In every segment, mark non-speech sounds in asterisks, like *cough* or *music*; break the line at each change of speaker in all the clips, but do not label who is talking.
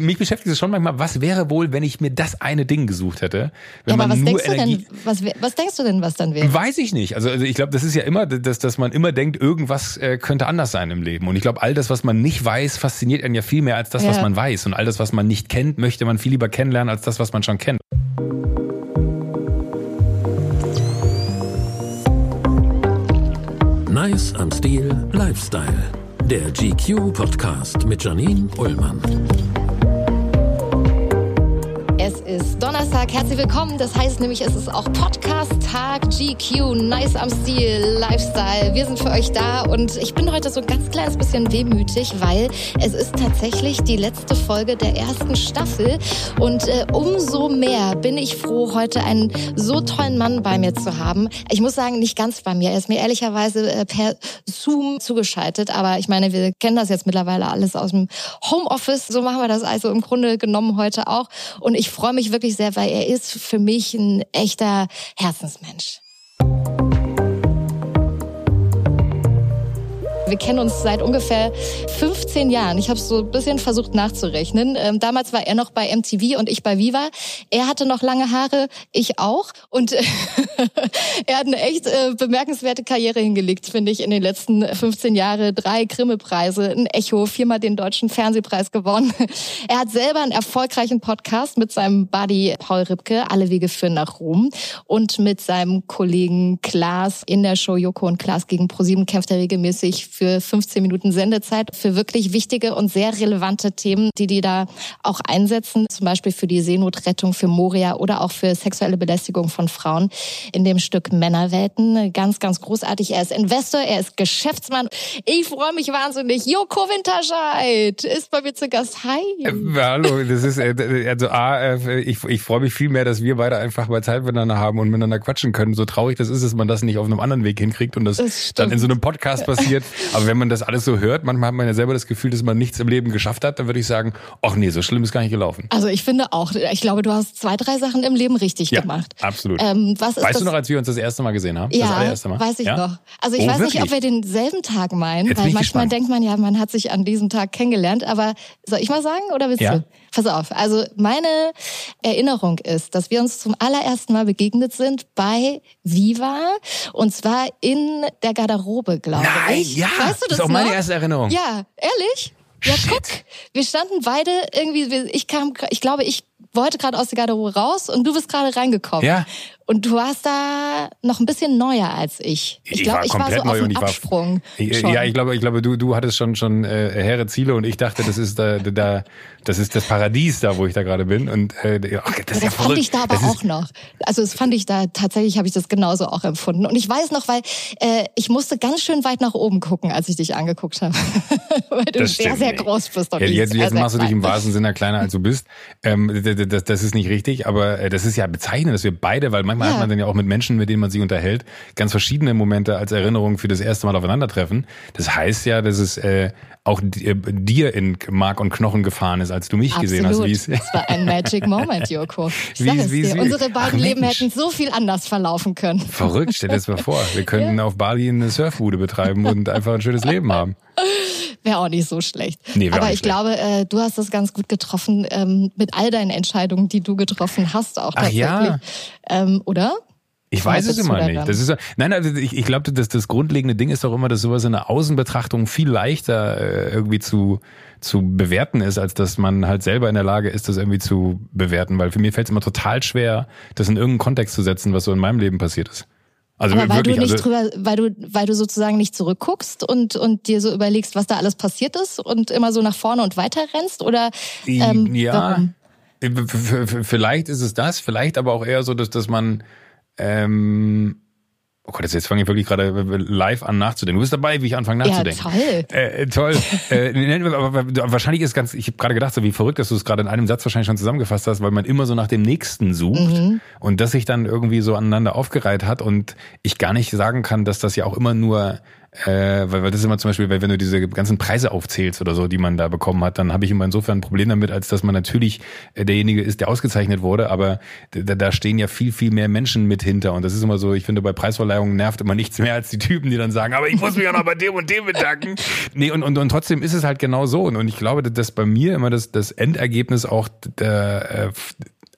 Mich beschäftigt es schon manchmal, was wäre wohl, wenn ich mir das eine Ding gesucht hätte?
Wenn
ja, aber
was denkst du denn, was, was denkst du denn, was dann wäre?
Weiß ich nicht. Also, also ich glaube, das ist ja immer, dass, dass man immer denkt, irgendwas äh, könnte anders sein im Leben. Und ich glaube, all das, was man nicht weiß, fasziniert einen ja viel mehr als das, ja. was man weiß. Und all das, was man nicht kennt, möchte man viel lieber kennenlernen als das, was man schon kennt.
Nice am Stil Lifestyle. Der GQ Podcast mit Janine Ullmann.
No. Donnerstag, herzlich willkommen. Das heißt nämlich, es ist auch Podcast-Tag GQ, nice am Stil, Lifestyle. Wir sind für euch da und ich bin heute so ein ganz kleines bisschen wehmütig, weil es ist tatsächlich die letzte Folge der ersten Staffel und äh, umso mehr bin ich froh, heute einen so tollen Mann bei mir zu haben. Ich muss sagen, nicht ganz bei mir. Er ist mir ehrlicherweise äh, per Zoom zugeschaltet, aber ich meine, wir kennen das jetzt mittlerweile alles aus dem Homeoffice. So machen wir das also im Grunde genommen heute auch und ich freue mich wirklich sehr, weil er ist für mich ein echter Herzensmensch. Wir kennen uns seit ungefähr 15 Jahren. Ich habe so ein bisschen versucht nachzurechnen. Ähm, damals war er noch bei MTV und ich bei Viva. Er hatte noch lange Haare, ich auch. Und *laughs* er hat eine echt äh, bemerkenswerte Karriere hingelegt, finde ich, in den letzten 15 Jahren. Drei Grimme-Preise, ein Echo, viermal den Deutschen Fernsehpreis gewonnen. Er hat selber einen erfolgreichen Podcast mit seinem Buddy Paul Ripke, Alle Wege führen nach Rom. Und mit seinem Kollegen Klaas in der Show Joko und Klaas gegen ProSieben kämpft er regelmäßig für 15 Minuten Sendezeit für wirklich wichtige und sehr relevante Themen, die die da auch einsetzen, zum Beispiel für die Seenotrettung, für Moria oder auch für sexuelle Belästigung von Frauen in dem Stück Männerwelten. Ganz, ganz großartig. Er ist Investor, er ist Geschäftsmann. Ich freue mich wahnsinnig. Joko Winterscheid ist bei mir zu Gast. Hi.
Äh, hallo, das ist, äh, also A, äh, ich, ich freue mich viel mehr, dass wir beide einfach mal Zeit miteinander haben und miteinander quatschen können. So traurig das ist, dass man das nicht auf einem anderen Weg hinkriegt und das, das dann in so einem Podcast passiert. *laughs* Aber wenn man das alles so hört, manchmal hat man ja selber das Gefühl, dass man nichts im Leben geschafft hat, dann würde ich sagen, ach nee, so schlimm ist gar nicht gelaufen.
Also ich finde auch, ich glaube, du hast zwei, drei Sachen im Leben richtig
ja,
gemacht.
Absolut. Ähm, was ist weißt das? du noch, als wir uns das erste Mal gesehen haben?
Ja,
das allererste Mal?
weiß ich
ja?
noch. Also ich oh, weiß wirklich? nicht, ob wir denselben Tag meinen, Jetzt weil manchmal gespannt. denkt man ja, man hat sich an diesem Tag kennengelernt. Aber soll ich mal sagen oder willst ja. du? Pass auf. Also meine Erinnerung ist, dass wir uns zum allerersten Mal begegnet sind bei Viva und zwar in der Garderobe, glaube
Nein,
ich.
Ja, weißt du das, das ist auch noch? meine erste Erinnerung.
Ja, ehrlich? Ja, Shit. guck. Wir standen beide irgendwie, ich kam, ich glaube, ich wollte gerade aus der Garderobe raus und du bist gerade reingekommen.
Ja.
Und du warst da noch ein bisschen neuer als ich. Ich, glaube, ich, war, ich war so auf dem Absprung.
War, ja, ich glaube, ich glaube, du, du hattest schon schon äh, hehre Ziele und ich dachte, das ist da, da, das ist das Paradies da, wo ich da gerade bin. Und äh, ach,
das,
ja,
das fand ich da aber auch noch. Also das fand ich da tatsächlich, habe ich das genauso auch empfunden. Und ich weiß noch, weil äh, ich musste ganz schön weit nach oben gucken, als ich dich angeguckt habe, *laughs* weil du das sehr sehr groß bist.
Ja, jetzt jetzt machst du dich im wahrsten Sinne kleiner als du bist. Ähm, das, das ist nicht richtig, aber äh, das ist ja bezeichnend, dass wir beide, weil manchmal ja. hat man dann ja auch mit Menschen, mit denen man sich unterhält, ganz verschiedene Momente als Erinnerung für das erste Mal aufeinandertreffen. Das heißt ja, dass es äh, auch äh, dir in Mark und Knochen gefahren ist, als du mich
Absolut.
gesehen hast. Wie's
das war ein Magic Moment, Joko. Ich *laughs* sag es dir. Unsere beiden Ach, Leben hätten so viel anders verlaufen können.
Verrückt, stell dir das mal vor. Wir *laughs* könnten ja. auf Bali eine Surfbude betreiben und einfach ein schönes Leben haben. *laughs*
Wäre auch nicht so schlecht. Nee, Aber ich schlecht. glaube, äh, du hast das ganz gut getroffen ähm, mit all deinen Entscheidungen, die du getroffen hast, auch tatsächlich. Ach ja. Ähm, oder?
Ich weiß es immer nicht. Das ist, nein, also ich, ich glaube, das, das grundlegende Ding ist doch immer, dass sowas in der Außenbetrachtung viel leichter äh, irgendwie zu, zu bewerten ist, als dass man halt selber in der Lage ist, das irgendwie zu bewerten. Weil für mich fällt es immer total schwer, das in irgendeinen Kontext zu setzen, was so in meinem Leben passiert ist.
Also Aber weil wirklich, du nicht also, drüber, weil du, weil du sozusagen nicht zurückguckst und und dir so überlegst, was da alles passiert ist und immer so nach vorne und weiter rennst oder ähm,
ja, warum? Vielleicht ist es das, vielleicht aber auch eher so, dass dass man ähm, Oh Gott, jetzt fange ich wirklich gerade live an nachzudenken. Du bist dabei, wie ich anfange nachzudenken.
Ja, toll.
Äh, toll. *laughs* äh, aber wahrscheinlich ist ganz, ich habe gerade gedacht, so wie verrückt, dass du es gerade in einem Satz wahrscheinlich schon zusammengefasst hast, weil man immer so nach dem nächsten sucht mhm. und das sich dann irgendwie so aneinander aufgereiht hat und ich gar nicht sagen kann, dass das ja auch immer nur äh, weil, weil das ist immer zum Beispiel, weil wenn du diese ganzen Preise aufzählst oder so, die man da bekommen hat, dann habe ich immer insofern ein Problem damit, als dass man natürlich äh, derjenige ist, der ausgezeichnet wurde, aber da, da stehen ja viel, viel mehr Menschen mit hinter und das ist immer so, ich finde, bei Preisverleihungen nervt immer nichts mehr als die Typen, die dann sagen, aber ich muss mich auch noch bei dem und dem bedanken. *laughs* Nee, und, und, und trotzdem ist es halt genau so und, und ich glaube, dass bei mir immer das, das Endergebnis auch der,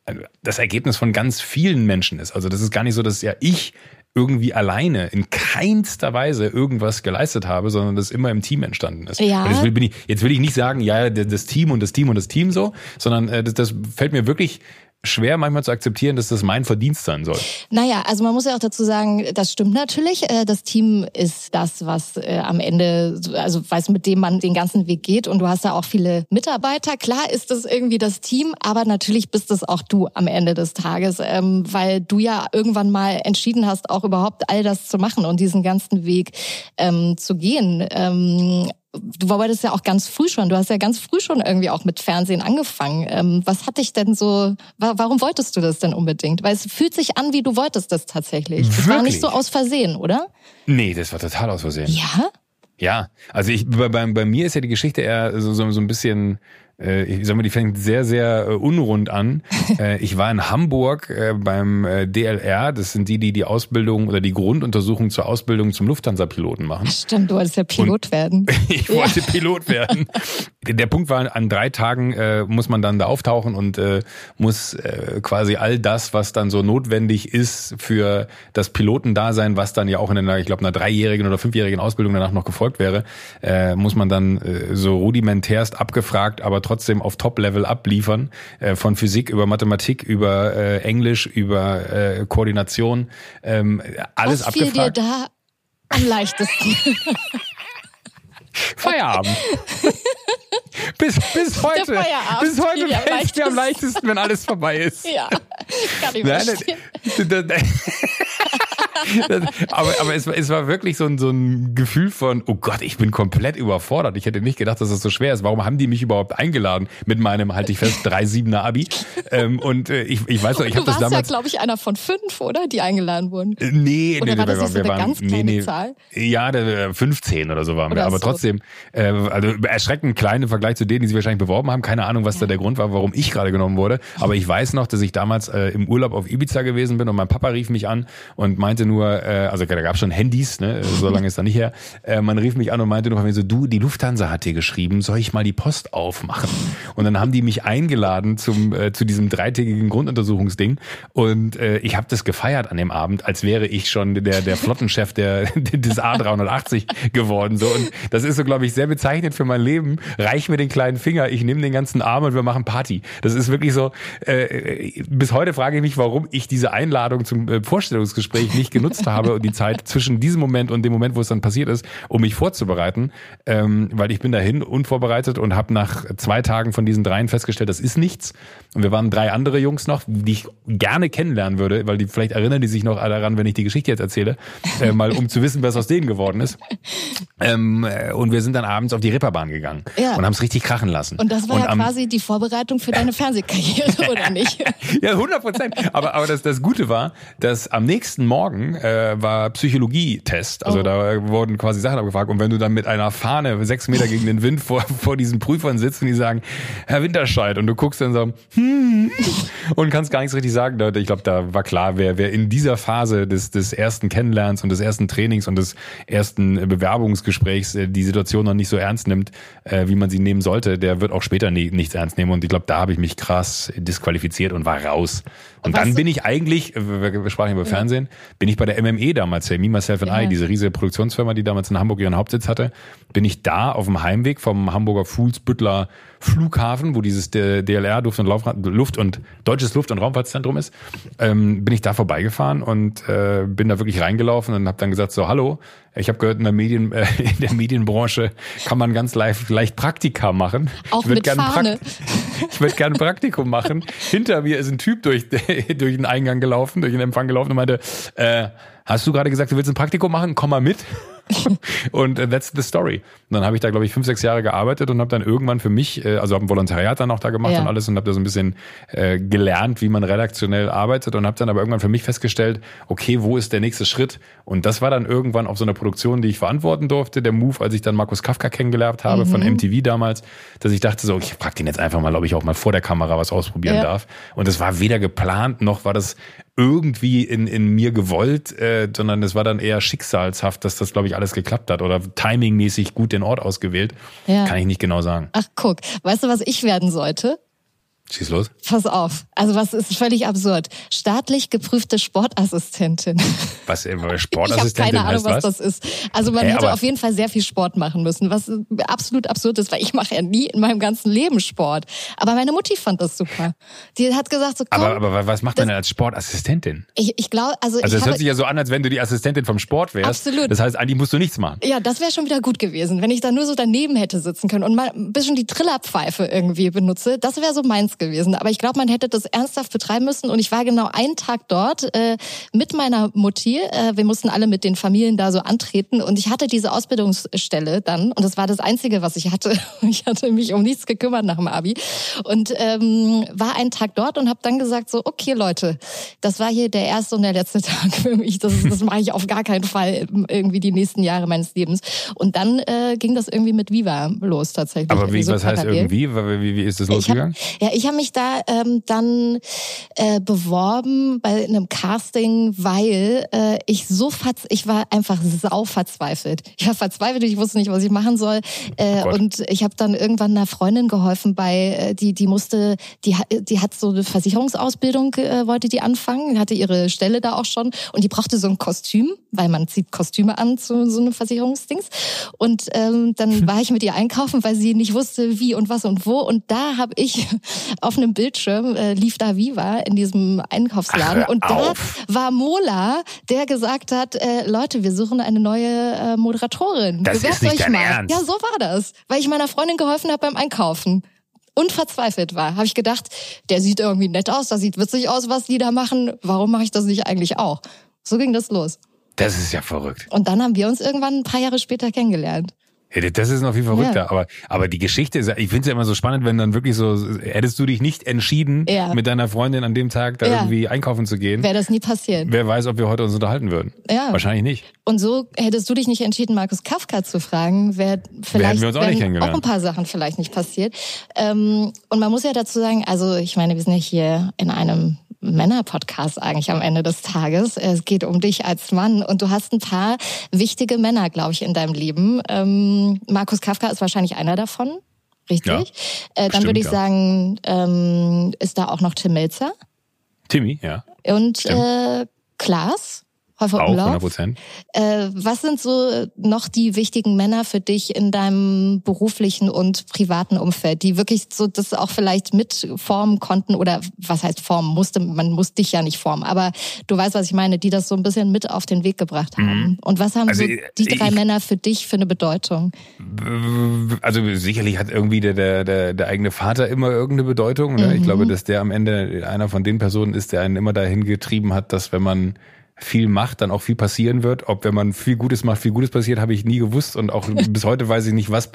äh, das Ergebnis von ganz vielen Menschen ist. Also das ist gar nicht so, dass ja ich irgendwie alleine in keinster Weise irgendwas geleistet habe, sondern das immer im Team entstanden ist.
Ja.
Und jetzt, will, bin ich, jetzt will ich nicht sagen, ja, das Team und das Team und das Team so, sondern äh, das, das fällt mir wirklich schwer manchmal zu akzeptieren, dass das mein Verdienst sein soll.
Naja, also man muss ja auch dazu sagen, das stimmt natürlich. Äh, das Team ist das, was äh, am Ende, also weiß, mit dem man den ganzen Weg geht. Und du hast ja auch viele Mitarbeiter. Klar ist das irgendwie das Team, aber natürlich bist es auch du am Ende des Tages, ähm, weil du ja irgendwann mal entschieden hast, auch überhaupt all das zu machen und diesen ganzen Weg ähm, zu gehen. Du wolltest ja auch ganz früh schon, du hast ja ganz früh schon irgendwie auch mit Fernsehen angefangen. Ähm, was hat dich denn so, warum wolltest du das denn unbedingt? Weil es fühlt sich an, wie du wolltest das tatsächlich. Das war nicht so aus Versehen, oder?
Nee, das war total aus Versehen.
Ja?
Ja, also ich, bei, bei, bei mir ist ja die Geschichte eher so, so, so ein bisschen äh, ich sag mal, die fängt sehr, sehr äh, unrund an. *laughs* Äh, ich war in Hamburg beim DLR, das sind die, die die Ausbildung oder die Grunduntersuchung zur Ausbildung zum Lufthansa-Piloten machen.
Stimmt, du wolltest ja Pilot
Und
werden.
ich wollte ja. Pilot werden. *laughs* *laughs* Der Punkt war, an drei Tagen äh, muss man dann da auftauchen und äh, muss äh, quasi all das, was dann so notwendig ist für das Pilotendasein, was dann ja auch in einer, ich glaube, einer dreijährigen oder fünfjährigen Ausbildung danach noch gefolgt wäre, äh, muss man dann äh, so rudimentärst abgefragt, aber trotzdem auf Top-Level abliefern, äh, von Physik über Mathematik, über äh, Englisch, über äh, Koordination, ähm, alles
Was fiel
abgefragt.
dir da am leichtesten? *laughs*
Feierabend. bis, bis heute, bis heute fällt es mir am leichtesten, wenn alles vorbei ist.
Ja, kann ich verstehen. *laughs*
aber aber es, es war wirklich so ein, so ein Gefühl von, oh Gott, ich bin komplett überfordert. Ich hätte nicht gedacht, dass das so schwer ist. Warum haben die mich überhaupt eingeladen mit meinem, halte ich fest, *laughs* 3-7er Abi? Ähm, und äh, ich, ich weiß noch, ich habe das damals... Du
warst ja, glaube ich, einer von fünf, oder? Die eingeladen wurden.
Äh, nee,
oder
nee,
war das
wir,
eine
waren,
ganz kleine
nee, nee,
Zahl?
Ja, der, 15 oder so waren
Oder
wir. Aber
so.
trotzdem, äh, also erschreckend klein im Vergleich zu denen, die sich wahrscheinlich beworben haben. Keine Ahnung, was da der Grund war, warum ich gerade genommen wurde. Aber ich weiß noch, dass ich damals äh, im Urlaub auf Ibiza gewesen bin und mein Papa rief mich an und meinte nur, äh, also da gab schon Handys, ne? so lange ist da nicht her. Äh, man rief mich an und meinte nur von mir so, du, die Lufthansa hat dir geschrieben, soll ich mal die Post aufmachen? Und dann haben die mich eingeladen zum äh, zu diesem dreitägigen Grunduntersuchungsding und äh, ich habe das gefeiert an dem Abend, als wäre ich schon der der Flottenchef der *laughs* des A380 geworden so und das ist so glaube ich sehr bezeichnend für mein Leben. Reich mir den kleinen Finger, ich nehme den ganzen Arm und wir machen Party. Das ist wirklich so äh, bis heute frage ich mich, warum ich diese Einladung zum äh, Vorstellungsgespräch nicht genutzt habe und die Zeit zwischen diesem Moment und dem Moment, wo es dann passiert ist, um mich vorzubereiten, ähm, weil ich bin dahin unvorbereitet und habe nach zwei Tagen von diesen dreien festgestellt, das ist nichts. Und wir waren drei andere Jungs noch, die ich gerne kennenlernen würde, weil die vielleicht erinnern die sich noch daran, wenn ich die Geschichte jetzt erzähle, äh, mal um zu wissen, was aus denen geworden ist. Ähm, äh, und wir sind dann abends auf die Ripperbahn gegangen
Ja.
und haben es richtig krachen lassen.
Und das war ja
am-
quasi die Vorbereitung für deine Fernsehkarriere, oder nicht? *laughs*
ja, 100 Prozent. Aber, aber das, das Gute war, dass am nächsten Morgen äh, war Psychologietest. Also
Oh.
da wurden quasi Sachen abgefragt. Und wenn du dann mit einer Fahne sechs Meter gegen den Wind vor, vor diesen Prüfern sitzt und die sagen, Herr Winterscheid, und du guckst dann so, hm, und kannst gar nichts richtig sagen. Ich glaube, da war klar, wer, wer in dieser Phase des, des ersten Kennenlernens und des ersten Trainings und des ersten Bewerbungsgesprächs äh, die Situation noch nicht so ernst nimmt, äh, wie man sie nehmen sollte, der wird auch später nie, nichts ernst nehmen. Und ich glaube, da habe ich mich krass disqualifiziert und war raus. Und
Was-
dann bin ich eigentlich, äh, wir, wir sprachen über Fernsehen, bin ich bei der MME damals, der Me, Myself and
Ja.
I, diese riesige Produktionsfirma, die damals in Hamburg ihren Hauptsitz hatte, bin ich da auf dem Heimweg vom Hamburger Fuhlsbüttler Flughafen, wo dieses DLR Luft und, Laufra Luft und Deutsches Luft- und Raumfahrtzentrum ist, ähm, bin ich da vorbeigefahren und äh, bin da wirklich reingelaufen und habe dann gesagt so hallo, ich habe gehört in der Medien äh, *laughs* in der Medienbranche kann man ganz leicht, leicht Praktika machen.
Auch
ich würd
mit
gern ein
Fahne. *laughs*
ich würde gerne ein Praktikum machen. Hinter mir ist ein Typ durch, *laughs* durch den Eingang gelaufen, durch den Empfang gelaufen und meinte, äh, hast du gerade gesagt, du willst ein Praktikum machen? Komm mal mit. *laughs* und uh, that's the story. Und dann habe ich da, glaube ich, fünf, sechs Jahre gearbeitet und habe dann irgendwann für mich, äh, also habe ein Volontariat dann auch da gemacht ja. und alles und habe da so ein bisschen äh, gelernt, wie man redaktionell arbeitet und habe dann aber irgendwann für mich festgestellt, okay, wo ist der nächste Schritt? Und das war dann irgendwann auf so einer Produktion, die ich verantworten durfte, der Move, als ich dann Markus Kafka kennengelernt habe mhm. von MTV damals, dass ich dachte so, ich frage den jetzt einfach mal, ob ich auch mal vor der Kamera was ausprobieren ja. darf. Und das war weder geplant noch war das irgendwie in, in mir gewollt, äh, sondern es war dann eher schicksalshaft, dass das, glaube ich, alles geklappt hat oder timingmäßig gut den Ort ausgewählt. Ja. Kann ich nicht genau sagen.
Ach, guck, weißt du, was ich werden sollte?
Schieß los.
Pass auf. Also was ist völlig absurd. Staatlich geprüfte Sportassistentin.
Was äh, *laughs* Sportassistentin Ich
habe keine Ahnung,
was,
was, das ist. Also man hey, hätte auf jeden Fall sehr viel Sport machen müssen, was absolut absurd ist, weil ich mache ja nie in meinem ganzen Leben Sport. Aber meine Mutti fand das super. Die hat gesagt so, komm,
aber, aber was macht man denn als Sportassistentin?
Ich, ich glaube, also
Also
es
hört sich ja so an, als wenn du die Assistentin vom Sport wärst.
Absolut.
Das heißt, eigentlich musst du nichts machen.
Ja, das wäre schon wieder gut gewesen, wenn ich da nur so daneben hätte sitzen können und mal ein bisschen die Trillerpfeife irgendwie benutze. Das wäre so meins gewesen. Aber ich glaube, man hätte das ernsthaft betreiben müssen. Und ich war genau einen Tag dort äh, mit meiner Mutti. Äh, wir mussten alle mit den Familien da so antreten. Und ich hatte diese Ausbildungsstelle dann. Und das war das Einzige, was ich hatte. *laughs* Ich hatte mich um nichts gekümmert nach dem Abi. Und ähm, war einen Tag dort und habe dann gesagt, so, okay Leute, das war hier der erste und der letzte *laughs* Tag für mich. Das, das mache ich auf gar keinen Fall irgendwie die nächsten Jahre meines Lebens. Und dann äh, ging das irgendwie mit Viva los tatsächlich.
Aber wie, so was heißt irgendwie? Wie, wie ist das losgegangen?
Ich hab, ja, ich habe mich da ähm, dann äh, beworben bei einem Casting, weil äh, ich so verz ich war einfach sau verzweifelt. Ich war verzweifelt, ich wusste nicht, was ich machen soll. Äh, oh und ich habe dann irgendwann einer Freundin geholfen bei, äh, die, die musste, die, die hat so eine Versicherungsausbildung, äh, wollte die anfangen, hatte ihre Stelle da auch schon und die brauchte so ein Kostüm, weil man zieht Kostüme an zu so einem Versicherungsdings. Und ähm, dann *laughs* war ich mit ihr einkaufen, weil sie nicht wusste, wie und was und wo. Und da habe ich auf einem Bildschirm äh, lief da Viva in diesem Einkaufsladen. Ach, und da war Mola, der gesagt hat, äh, Leute, wir suchen eine neue äh, Moderatorin.
Das Bewerbt ist nicht euch dein mal. Ernst.
Ja, so war das. Weil ich meiner Freundin geholfen habe beim Einkaufen und verzweifelt war, habe ich gedacht, der sieht irgendwie nett aus, das sieht witzig aus, was die da machen. Warum mache ich das nicht eigentlich auch? So ging das los.
Das ist ja verrückt.
Und dann haben wir uns irgendwann ein paar Jahre später kennengelernt.
Das ist noch viel verrückter. Ja. Aber, aber die Geschichte ist, ich finde es ja immer so spannend, wenn dann wirklich so, hättest du dich nicht entschieden, ja. mit deiner Freundin an dem Tag da ja. irgendwie einkaufen zu gehen.
Wäre das nie passiert.
Wer weiß, ob wir heute uns unterhalten würden. Ja. Wahrscheinlich nicht.
Und so hättest du dich nicht entschieden, Markus Kafka zu fragen, wäre vielleicht
wir uns auch,
auch ein paar Sachen vielleicht nicht passiert. Ähm, und man muss ja dazu sagen, also ich meine, wir sind ja hier in einem Männer-Podcast eigentlich am Ende des Tages. Es geht um dich als Mann und du hast ein paar wichtige Männer, glaube ich, in deinem Leben. Ähm, Markus Kafka ist wahrscheinlich einer davon, richtig? Ja, äh, dann würde ich ja. sagen, ähm, ist da auch noch Tim Melzer.
Timmy, ja.
Und äh, Klaas.
Häufer Auch, 100 Prozent.
Äh, was sind so noch die wichtigen Männer für dich in deinem beruflichen und privaten Umfeld, die wirklich so das auch vielleicht mitformen konnten oder was heißt formen musste, man muss dich ja nicht formen, aber du weißt, was ich meine, die das so ein bisschen mit auf den Weg gebracht haben. Mhm. Und was haben also, so die drei ich, Männer für dich für eine Bedeutung?
Also sicherlich hat irgendwie der, der, der, der eigene Vater immer irgendeine Bedeutung. Ne? Mhm. Ich glaube, dass der am Ende einer von den Personen ist, der einen immer dahin getrieben hat, dass wenn man viel macht, dann auch viel passieren wird. Ob wenn man viel Gutes macht, viel Gutes passiert, habe ich nie gewusst und auch *laughs* bis heute weiß ich nicht, was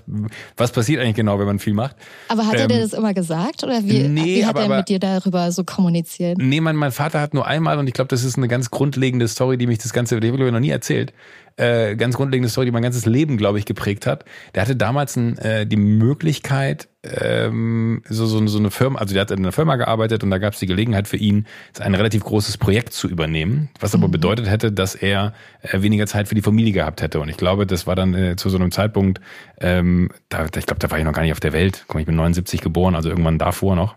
was passiert eigentlich genau, wenn man viel macht.
Aber hat ähm, er dir das immer gesagt oder wie, nee, wie hat aber, er mit dir darüber so kommuniziert?
Nee, mein, mein Vater hat nur einmal und ich glaube, das ist eine ganz grundlegende Story, die mich das ganze, ich noch nie erzählt äh, ganz grundlegende Story, die mein ganzes Leben, glaube ich, geprägt hat. Der hatte damals ein, äh, die Möglichkeit, ähm, so, so, so eine Firma, also der hat in einer Firma gearbeitet und da gab es die Gelegenheit für ihn, ein relativ großes Projekt zu übernehmen, was aber mhm. bedeutet hätte, dass er äh, weniger Zeit für die Familie gehabt hätte. Und ich glaube, das war dann äh, zu so einem Zeitpunkt, ähm, da, ich glaube, da war ich noch gar nicht auf der Welt. Komm, ich bin 79 geboren, also irgendwann davor noch.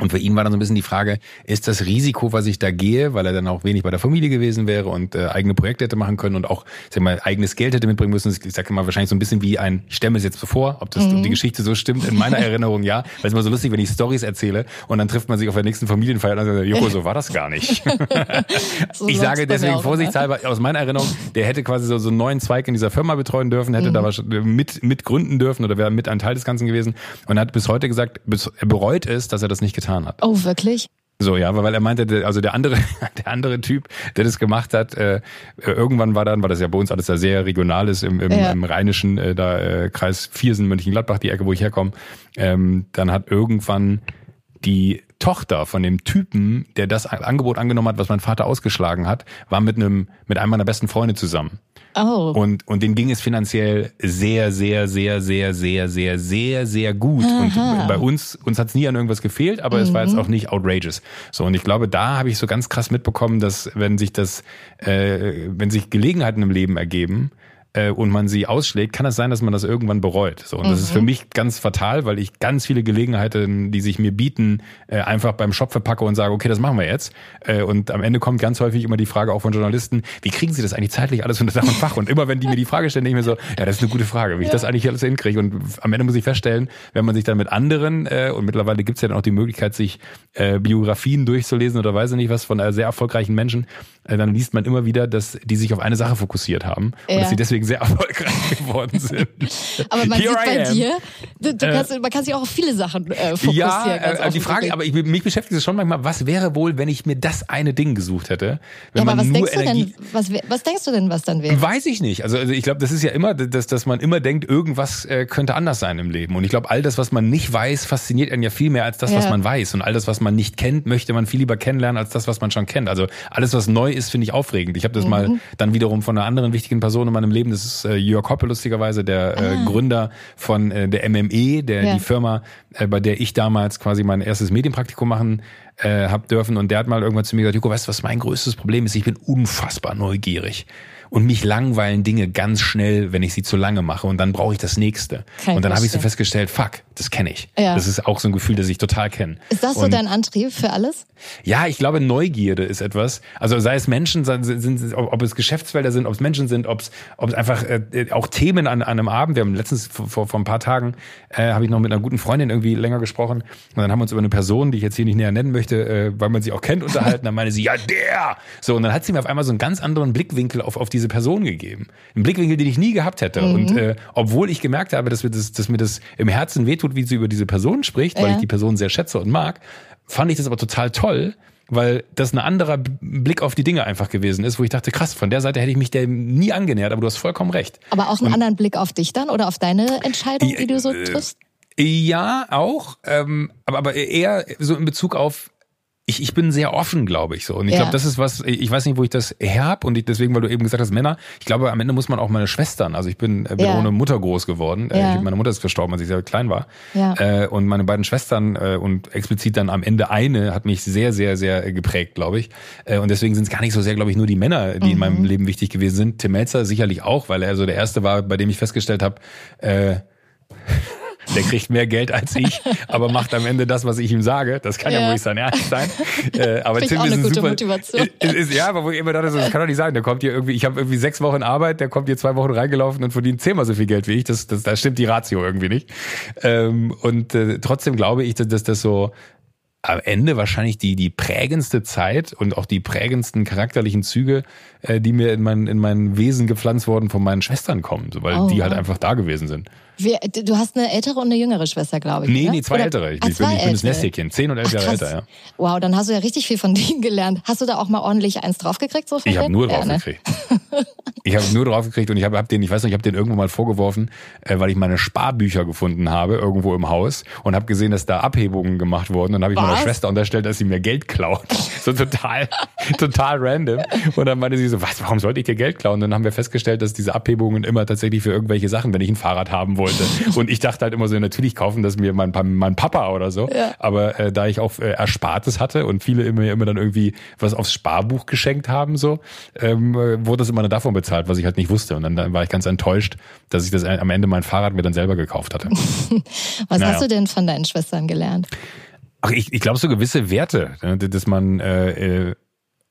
Und für ihn war dann so ein bisschen die Frage, ist das Risiko, was ich da gehe, weil er dann auch wenig bei der Familie gewesen wäre und äh, eigene Projekte hätte machen können und auch sag mal, eigenes Geld hätte mitbringen müssen. Ich sage mal wahrscheinlich so ein bisschen wie ein, ich stelle mir es jetzt so vor, ob das mhm. die Geschichte so stimmt, in meiner *laughs* Erinnerung ja. Weil es immer so lustig, wenn ich Stories erzähle und dann trifft man sich auf der nächsten Familienfeier und dann sagt, Joko, so war das gar nicht. *laughs* so ich sage deswegen ne? vorsichtshalber, aus meiner Erinnerung, der hätte quasi so, so einen neuen Zweig in dieser Firma betreuen dürfen, hätte mhm. da was mit, mit gründen dürfen oder wäre mit ein Teil des Ganzen gewesen und hat bis heute gesagt, bis, er bereut es, dass er das nicht getan hat.
Oh, wirklich?
So, ja, weil er meinte, also der andere, *laughs* der andere Typ, der das gemacht hat, äh, irgendwann war dann, war das ja bei uns alles sehr regional ist, im, im, ja. im rheinischen, äh, da äh, Kreis Viersen, Mönchengladbach, die Ecke, wo ich herkomme, ähm, dann hat irgendwann die Tochter von dem Typen, der das Angebot angenommen hat, was mein Vater ausgeschlagen hat, war mit einem, mit einem meiner besten Freunde zusammen. Oh. Und, und denen ging es finanziell sehr, sehr, sehr, sehr, sehr, sehr, sehr, sehr gut. Aha. Und bei uns, uns hat es nie an irgendwas gefehlt, aber mhm. es war jetzt mhm. auch nicht outrageous. So, und ich glaube, da habe ich so ganz krass mitbekommen, dass wenn sich das, äh, wenn sich Gelegenheiten im Leben ergeben, äh, und man sie ausschlägt, kann es sein, dass man das irgendwann bereut. So, und mhm. das ist für mhm. mich ganz fatal, weil ich ganz viele Gelegenheiten, die sich mir bieten, äh, einfach beim Shop verpacke und sage, okay, das machen wir jetzt. Äh, und am Ende kommt ganz häufig immer die Frage auch von Journalisten, wie kriegen sie das eigentlich zeitlich alles unter Dach und Fach? Und immer wenn die mir die Frage stellen, denke ich mir so, ja, das ist eine gute Frage, wie ich das eigentlich alles hinkriege. Und am Ende muss ich feststellen, wenn man sich dann mit anderen, äh, und mittlerweile gibt es ja dann auch die Möglichkeit, sich äh, Biografien durchzulesen oder weiß ich nicht was von äh, sehr erfolgreichen Menschen, äh, dann liest man immer wieder, dass die sich auf eine Sache fokussiert haben und dass sie deswegen sehr *laughs* erfolgreich geworden sind. *laughs*
aber man Here sieht bei am. dir, du, du kannst, man kann sich auch auf viele Sachen äh, fokussieren. Ja,
äh, die Frage, aber ich, mich beschäftigt es schon manchmal, was wäre wohl, wenn ich mir das eine Ding gesucht hätte?
Wenn ja, aber was denkst Energie du denn, was, was denkst du denn, was dann wäre?
Weiß ich nicht. Also, also ich glaube, das ist ja immer, dass, dass man immer denkt, irgendwas äh, könnte anders sein im Leben. Und ich glaube, all das, was man nicht weiß, fasziniert einen ja viel mehr als das, ja. was man weiß. Und all das, was man nicht kennt, möchte man viel lieber kennenlernen als das, was man schon kennt. Also alles, was neu ist, finde ich aufregend. Ich habe das mhm. mal dann wiederum von einer anderen wichtigen Person in meinem Leben, das ist äh, Jörg Hoppe lustigerweise, der äh, ah. Gründer von äh, der MME, der ja. die Firma, äh, bei der ich damals quasi mein erstes Medienpraktikum machen äh, hab dürfen. Und der hat mal irgendwann zu mir gesagt, Joko, weißt du, was mein größtes Problem ist? Ich bin unfassbar neugierig und mich langweilen Dinge ganz schnell, wenn ich sie zu lange mache und dann brauche ich das nächste. Kann und dann habe ich so festgestellt, fuck, das kenne ich. Ja. Das ist auch so ein Gefühl, das ich total kenne.
Ist das so dein Antrieb für alles?
Ja, ich glaube, Neugierde ist etwas. Also sei es Menschen, sind, sind, ob es Geschäftsfelder sind, ob es Menschen sind, ob es, ob es einfach äh, auch Themen an, an einem Abend. Wir haben letztens vor, vor ein paar Tagen äh, habe ich noch mit einer guten Freundin irgendwie länger gesprochen und dann haben wir uns über eine Person, die ich jetzt hier nicht näher nennen möchte, äh, weil man sie auch kennt, unterhalten. Dann meine sie, ja der. So und dann hat sie mir auf einmal so einen ganz anderen Blickwinkel auf auf die diese Person gegeben. Ein Blickwinkel, den ich nie gehabt hätte. Mhm. Und äh, obwohl ich gemerkt habe, dass mir, das, dass mir das im Herzen wehtut, wie sie über diese Person spricht, weil ja. ich die Person sehr schätze und mag, fand ich das aber total toll, weil das ein anderer Blick auf die Dinge einfach gewesen ist, wo ich dachte, krass, von der Seite hätte ich mich dem nie angenähert, aber du hast vollkommen recht.
Aber auch einen und, anderen Blick auf dich dann oder auf deine Entscheidung, die du so äh, triffst?
Ja, auch, ähm, aber, aber eher so in Bezug auf, ich, ich bin sehr offen, glaube ich so. Und ich ja. glaube, das ist was, ich weiß nicht, wo ich das her habe und ich, deswegen, weil du eben gesagt hast, Männer, ich glaube, am Ende muss man auch meine Schwestern, also ich bin, bin ja. ohne Mutter groß geworden. Äh, ja. Meine Mutter ist verstorben, als ich sehr klein war. Ja. Äh, und meine beiden Schwestern äh, und explizit dann am Ende eine hat mich sehr, sehr, sehr geprägt, glaube ich. Und deswegen sind es gar nicht so sehr, glaube ich, nur die Männer, die mhm. in meinem Leben wichtig gewesen sind. Tim Melzer sicherlich auch, weil er so der Erste war, bei dem ich festgestellt habe, äh, *laughs* der kriegt mehr Geld als ich, *laughs* aber macht am Ende das, was ich ihm sage. Das kann ja, ja wohl nicht sein Ernst *laughs* sein. Äh, aber Tim ist eine gute super, Motivation. *laughs* Ist, ist, ja, aber wo ich immer dachte, das kann doch nicht sein. Der kommt hier irgendwie, ich habe irgendwie sechs Wochen Arbeit, der kommt hier zwei Wochen reingelaufen und verdient zehnmal so viel Geld wie ich. Das, das, da stimmt die Ratio irgendwie nicht. Ähm, und äh, trotzdem glaube ich, dass, dass das so am Ende wahrscheinlich die, die prägendste Zeit und auch die prägendsten charakterlichen Züge, äh, die mir in mein, in mein Wesen gepflanzt worden von meinen Schwestern kommen, weil oh. die halt einfach da gewesen sind.
Wie, du hast eine ältere und eine jüngere Schwester, glaube ich.
Nee, ne? nee, zwei Oder? ältere. Ich, ah, bin, ich bin das Nesthäkchen, zehn und elf Jahre älter, ja.
Wow, dann hast du ja richtig viel von denen gelernt. Hast du da auch mal ordentlich eins draufgekriegt? So
ich habe nur draufgekriegt. Ja, ne? ich habe nur draufgekriegt und ich habe hab den, ich weiß nicht, ich habe den irgendwo mal vorgeworfen, äh, weil ich meine Sparbücher gefunden habe, irgendwo im Haus und habe gesehen, dass da Abhebungen gemacht wurden. Und habe ich meiner Schwester unterstellt, dass sie mir Geld klaut. *laughs* so total, total random. Und dann meinte sie so, was, warum sollte ich dir Geld klauen? Und dann haben wir festgestellt, dass diese Abhebungen immer tatsächlich für irgendwelche Sachen, wenn ich ein Fahrrad haben wollte, wollte. Und ich dachte halt immer so, natürlich kaufen das mir mein, mein Papa oder so. Ja. Aber äh, da ich auch äh, Erspartes hatte und viele immer, immer dann irgendwie was aufs Sparbuch geschenkt haben, so, ähm, äh, wurde das immer dann davon bezahlt, was ich halt nicht wusste. Und dann, dann war ich ganz enttäuscht, dass ich das äh, am Ende mein Fahrrad mir dann selber gekauft hatte. *laughs*
was naja. hast du denn von deinen Schwestern gelernt?
Ach, ich, ich glaube so gewisse Werte, ne, dass man äh, äh,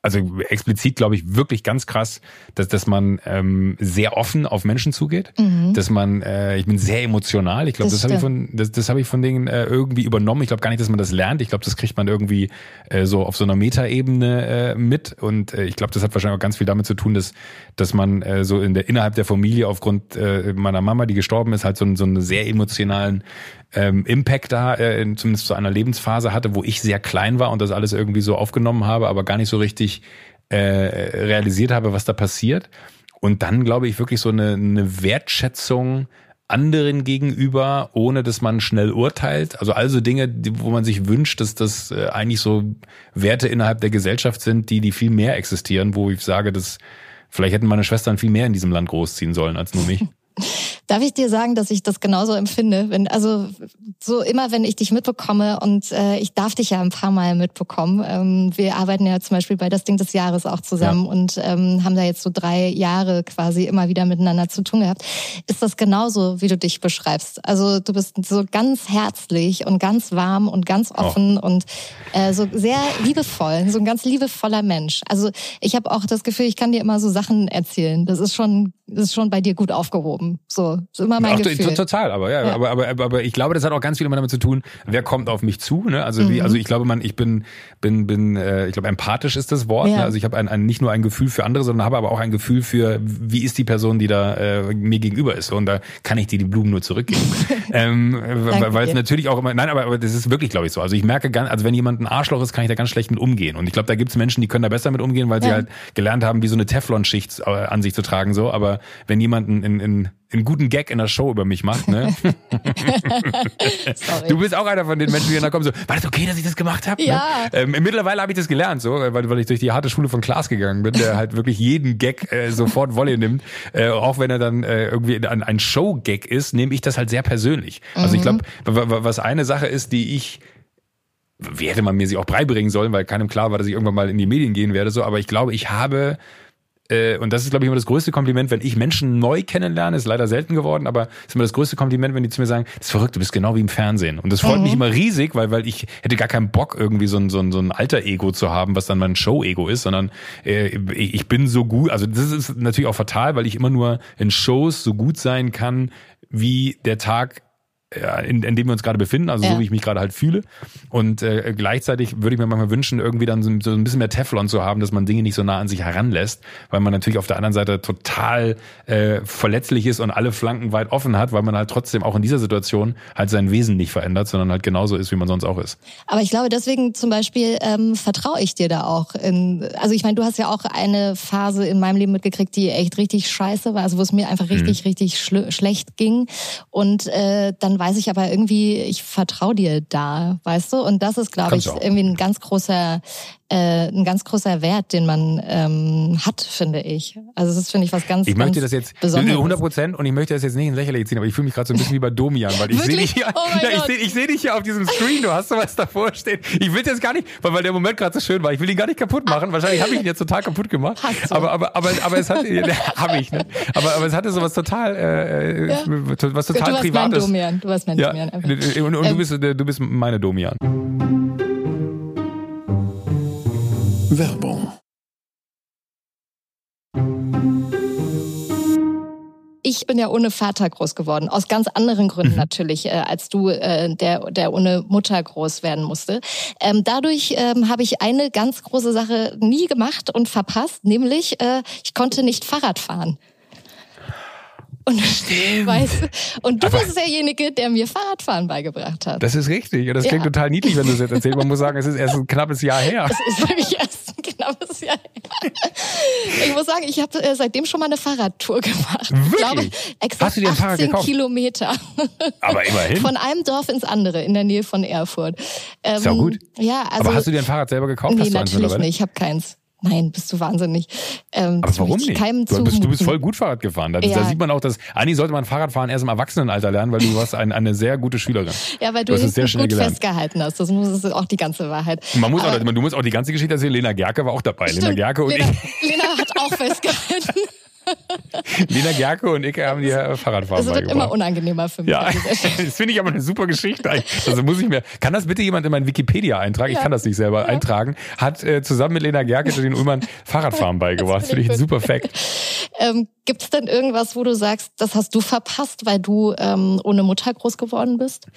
also explizit glaube ich wirklich ganz krass, dass, dass man ähm, sehr offen auf Menschen zugeht, mhm. dass man, äh, ich bin sehr emotional. Ich glaube, das, das habe ich von, das, das habe ich von denen äh, irgendwie übernommen. Ich glaube gar nicht, dass man das lernt. Ich glaube, das kriegt man irgendwie äh, so auf so einer Metaebene äh, mit. Und äh, ich glaube, das hat wahrscheinlich auch ganz viel damit zu tun, dass, dass man äh, so in der innerhalb der Familie aufgrund äh, meiner Mama, die gestorben ist, halt so, so einen sehr emotionalen ähm, Impact da, äh, zumindest zu einer Lebensphase hatte, wo ich sehr klein war und das alles irgendwie so aufgenommen habe, aber gar nicht so richtig äh, realisiert habe, was da passiert. Und dann glaube ich wirklich so eine, eine Wertschätzung anderen gegenüber, ohne dass man schnell urteilt. Also also Dinge, wo man sich wünscht, dass das äh, eigentlich so Werte innerhalb der Gesellschaft sind, die die viel mehr existieren, wo ich sage, dass vielleicht hätten meine Schwestern viel mehr in diesem Land großziehen sollen als nur mich. *laughs*
Darf ich dir sagen, dass ich das genauso empfinde? Wenn, also so immer, wenn ich dich mitbekomme und äh, ich darf dich ja ein paar Mal mitbekommen. Ähm, wir arbeiten ja zum Beispiel bei das Ding des Jahres auch zusammen ja. und ähm, haben da jetzt so drei Jahre quasi immer wieder miteinander zu tun gehabt. Ist das genauso, wie du dich beschreibst? Also du bist so ganz herzlich und ganz warm und ganz offen oh. und äh, so sehr liebevoll, so ein ganz liebevoller Mensch. Also ich habe auch das Gefühl, ich kann dir immer so Sachen erzählen. Das ist schon, das ist schon bei dir gut aufgehoben. So, ist immer mein Ach, Gefühl.
Total, aber ja, ja. Aber, aber, aber ich glaube, das hat auch ganz viel immer damit zu tun, wer kommt auf mich zu. Ne? Also, mhm. wie, also ich glaube, man, ich bin, bin, bin, äh, ich glaube, empathisch ist das Wort. Ja. Ne? Also ich habe ein, ein, nicht nur ein Gefühl für andere, sondern habe aber auch ein Gefühl für, wie ist die Person, die da äh, mir gegenüber ist. Und da kann ich dir die Blumen nur zurückgeben. *laughs* ähm, weil es natürlich auch immer, nein, aber, aber das ist wirklich, glaube ich, so. Also ich merke ganz, also wenn jemand ein Arschloch ist, kann ich da ganz schlecht mit umgehen. Und ich glaube, da gibt es Menschen, die können da besser mit umgehen, weil ja. sie halt gelernt haben, wie so eine Teflonschicht äh, an sich zu tragen. So, aber wenn jemand in, in, einen guten Gag in der Show über mich macht, ne? *laughs* du bist auch einer von den Menschen, die dann kommen so, war das okay, dass ich das gemacht habe?
Ne? Ja.
Ne? Ähm, mittlerweile habe ich das gelernt, so, weil, weil ich durch die harte Schule von Klaas gegangen bin, der halt wirklich jeden Gag äh, sofort Wolle nimmt. Äh, auch wenn er dann äh, irgendwie ein, ein Show-Gag ist, nehme ich das halt sehr persönlich. Also ich glaube, mhm. was eine Sache ist, die ich wie hätte man mir sie auch beibringen sollen, weil keinem klar war, dass ich irgendwann mal in die Medien gehen werde, so, aber ich glaube, ich habe und das ist, glaube ich, immer das größte Kompliment, wenn ich Menschen neu kennenlerne, ist leider selten geworden, aber ist immer das größte Kompliment, wenn die zu mir sagen, das ist verrückt, du bist genau wie im Fernsehen. Und das freut mhm. mich immer riesig, weil, weil ich hätte gar keinen Bock, irgendwie so ein, so ein, so ein Alter-Ego zu haben, was dann mein Show-Ego ist, sondern äh, ich bin so gut, also das ist natürlich auch fatal, weil ich immer nur in Shows so gut sein kann, wie der Tag in, in dem wir uns gerade befinden, also ja. so wie ich mich gerade halt fühle. Und äh, gleichzeitig würde ich mir manchmal wünschen, irgendwie dann so, so, ein bisschen mehr Teflon zu haben, dass man Dinge nicht so nah an sich heranlässt, weil man natürlich auf der anderen Seite total äh, verletzlich ist und alle Flanken weit offen hat, weil man halt trotzdem auch in dieser Situation halt sein Wesen nicht verändert, sondern halt genauso ist, wie man sonst auch ist.
Aber ich glaube, deswegen zum Beispiel ähm, vertraue ich dir da auch. In, also ich meine, du hast ja auch eine Phase in meinem Leben mitgekriegt, die echt richtig scheiße war, also wo es mir einfach richtig, mhm. richtig schlecht ging. Und äh, dann weiß ich aber irgendwie, ich vertraue dir da, weißt du? Und das ist, glaube ich, irgendwie ein ganz großer äh, ein ganz großer Wert, den man ähm, hat, finde ich. Also das finde ich was ganz
Ich möchte
das
jetzt Besonderes. 100 Prozent und ich möchte das jetzt nicht in Lächerlich ziehen, aber ich fühle mich gerade so ein bisschen wie bei Domian, weil ich *laughs* sehe dich hier, oh ja, ich sehe seh dich hier auf diesem Screen, du hast sowas davor stehen. Ich will jetzt gar nicht, weil, weil der Moment gerade so schön war, ich will ihn gar nicht kaputt machen. Wahrscheinlich habe ich ihn jetzt total kaputt gemacht. Hast du. Aber, aber, aber, aber es hat, *laughs* habe ich, ne? Aber, aber es hatte sowas total, äh, ja. was total
du warst
Privates.
Mein Domian. Du warst mein ja. Domian.
Und, und ähm. du, bist, du bist meine Domian.
Werbung.
ich bin ja ohne Vater groß geworden, aus ganz anderen Gründen mhm. natürlich, äh, als du, äh, der, der ohne Mutter groß werden musste. Ähm, dadurch ähm, habe ich eine ganz große Sache nie gemacht und verpasst, nämlich äh, ich konnte nicht Fahrrad fahren. Und. Weißt du? und du Aber bist derjenige, der mir Fahrradfahren beigebracht hat.
Das ist richtig. Und das klingt ja. total niedlich, wenn du es jetzt erzählst. Man muss sagen, es ist erst ein knappes Jahr her.
Es ist nämlich erst ein knappes Jahr her. Ich muss sagen, ich habe äh, seitdem schon mal eine Fahrradtour gemacht.
Wirklich? Ich
glaube, exakt Hast du dir ein Fahrrad gekauft? Kilometer.
Aber immerhin.
Von einem Dorf ins andere in der Nähe von Erfurt.
Ähm, ist ja gut.
Ja, also,
Aber hast du dir ein Fahrrad selber gekauft?
Nee, natürlich nicht. Ich habe keins. Nein, bist du wahnsinnig.
Ähm, Aber warum nicht? Du bist, du bist, voll gut Fahrrad gefahren. Da, ja. da, sieht man auch, dass eigentlich sollte man Fahrradfahren erst im Erwachsenenalter lernen, weil du warst ein, eine sehr gute Schülerin.
Ja, weil du, du sehr schnell gut gelernt. festgehalten hast. Das muss auch die ganze Wahrheit.
Man muss auch, du musst auch die ganze Geschichte erzählen. Lena Gerke war auch dabei.
Stimmt.
Lena Gerke und
Lena,
ich.
Lena hat auch festgehalten. *laughs* *laughs*
Lena Gerke und ich haben die Fahrradfahren
Es wird immer unangenehmer für mich.
Ja, *laughs* das finde ich aber eine super Geschichte. Also muss ich mir, kann das bitte jemand in meinen Wikipedia eintragen? Ich kann das nicht selber ja. eintragen. Hat äh, zusammen mit Lena Gerke den Ullmann Fahrradfahren *laughs* beigebracht. Finde ich ein super Fact.
Ähm, Gibt es denn irgendwas, wo du sagst, das hast du verpasst, weil du ähm, ohne Mutter groß geworden bist?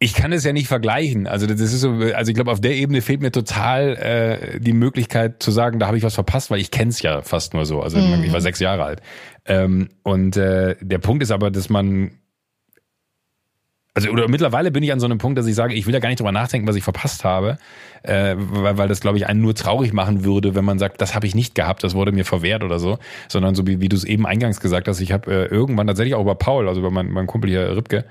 Ich kann es ja nicht vergleichen. Also das ist so, also ich glaube, auf der Ebene fehlt mir total äh, die Möglichkeit zu sagen, da habe ich was verpasst, weil ich kenne es ja fast nur so. Also mhm. ich war sechs Jahre alt. Ähm, und äh, der Punkt ist aber, dass man also oder mittlerweile bin ich an so einem Punkt, dass ich sage, ich will ja gar nicht drüber nachdenken, was ich verpasst habe, äh, weil, weil das, glaube ich, einen nur traurig machen würde, wenn man sagt, das habe ich nicht gehabt, das wurde mir verwehrt oder so, sondern so wie, wie du es eben eingangs gesagt hast, ich habe äh, irgendwann tatsächlich auch über Paul, also über meinen mein Kumpel hier Ripke,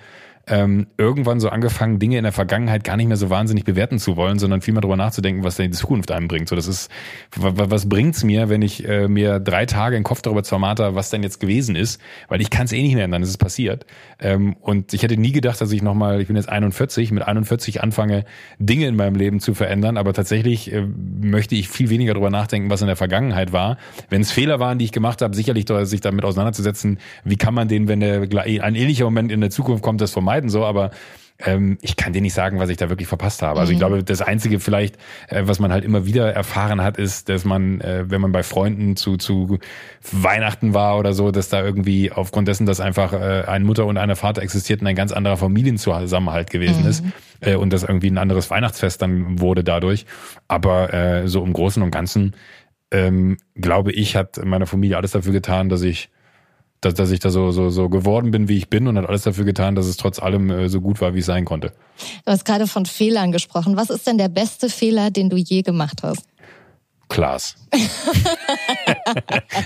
ähm, irgendwann so angefangen, Dinge in der Vergangenheit gar nicht mehr so wahnsinnig bewerten zu wollen, sondern vielmehr darüber nachzudenken, was denn die Zukunft einem bringt. So, das ist, was bringt's mir, wenn ich äh, mir drei Tage den Kopf darüber zermarter, was denn jetzt gewesen ist, weil ich kann es eh nicht mehr ändern, es ist passiert. Ähm, und ich hätte nie gedacht, dass ich nochmal, ich bin jetzt 41, mit 41 anfange, Dinge in meinem Leben zu verändern, aber tatsächlich äh, möchte ich viel weniger darüber nachdenken, was in der Vergangenheit war. Wenn es Fehler waren, die ich gemacht habe, sicherlich sich damit auseinanderzusetzen, wie kann man den, wenn der, ein ähnlicher Moment in der Zukunft kommt, das vermeiden vermeiden, so, aber ähm, ich kann dir nicht sagen, was ich da wirklich verpasst habe. Also ich mhm. glaube, das Einzige vielleicht, äh, was man halt immer wieder erfahren hat, ist, dass man, äh, wenn man bei Freunden zu, zu Weihnachten war oder so, dass da irgendwie aufgrund dessen, dass einfach äh, eine Mutter und eine Vater existierten, ein ganz anderer Familienzusammenhalt gewesen mhm. ist äh, und das irgendwie ein anderes Weihnachtsfest dann wurde dadurch. Aber äh, so im Großen und Ganzen, ähm, glaube ich, hat meine Familie alles dafür getan, dass ich dass, dass ich da so, so, so geworden bin, wie ich bin und hat alles dafür getan, dass es trotz allem äh, so gut war, wie es sein konnte.
Du hast gerade von Fehlern gesprochen. Was ist denn der beste Fehler, den du je gemacht hast?
Klaas. *laughs*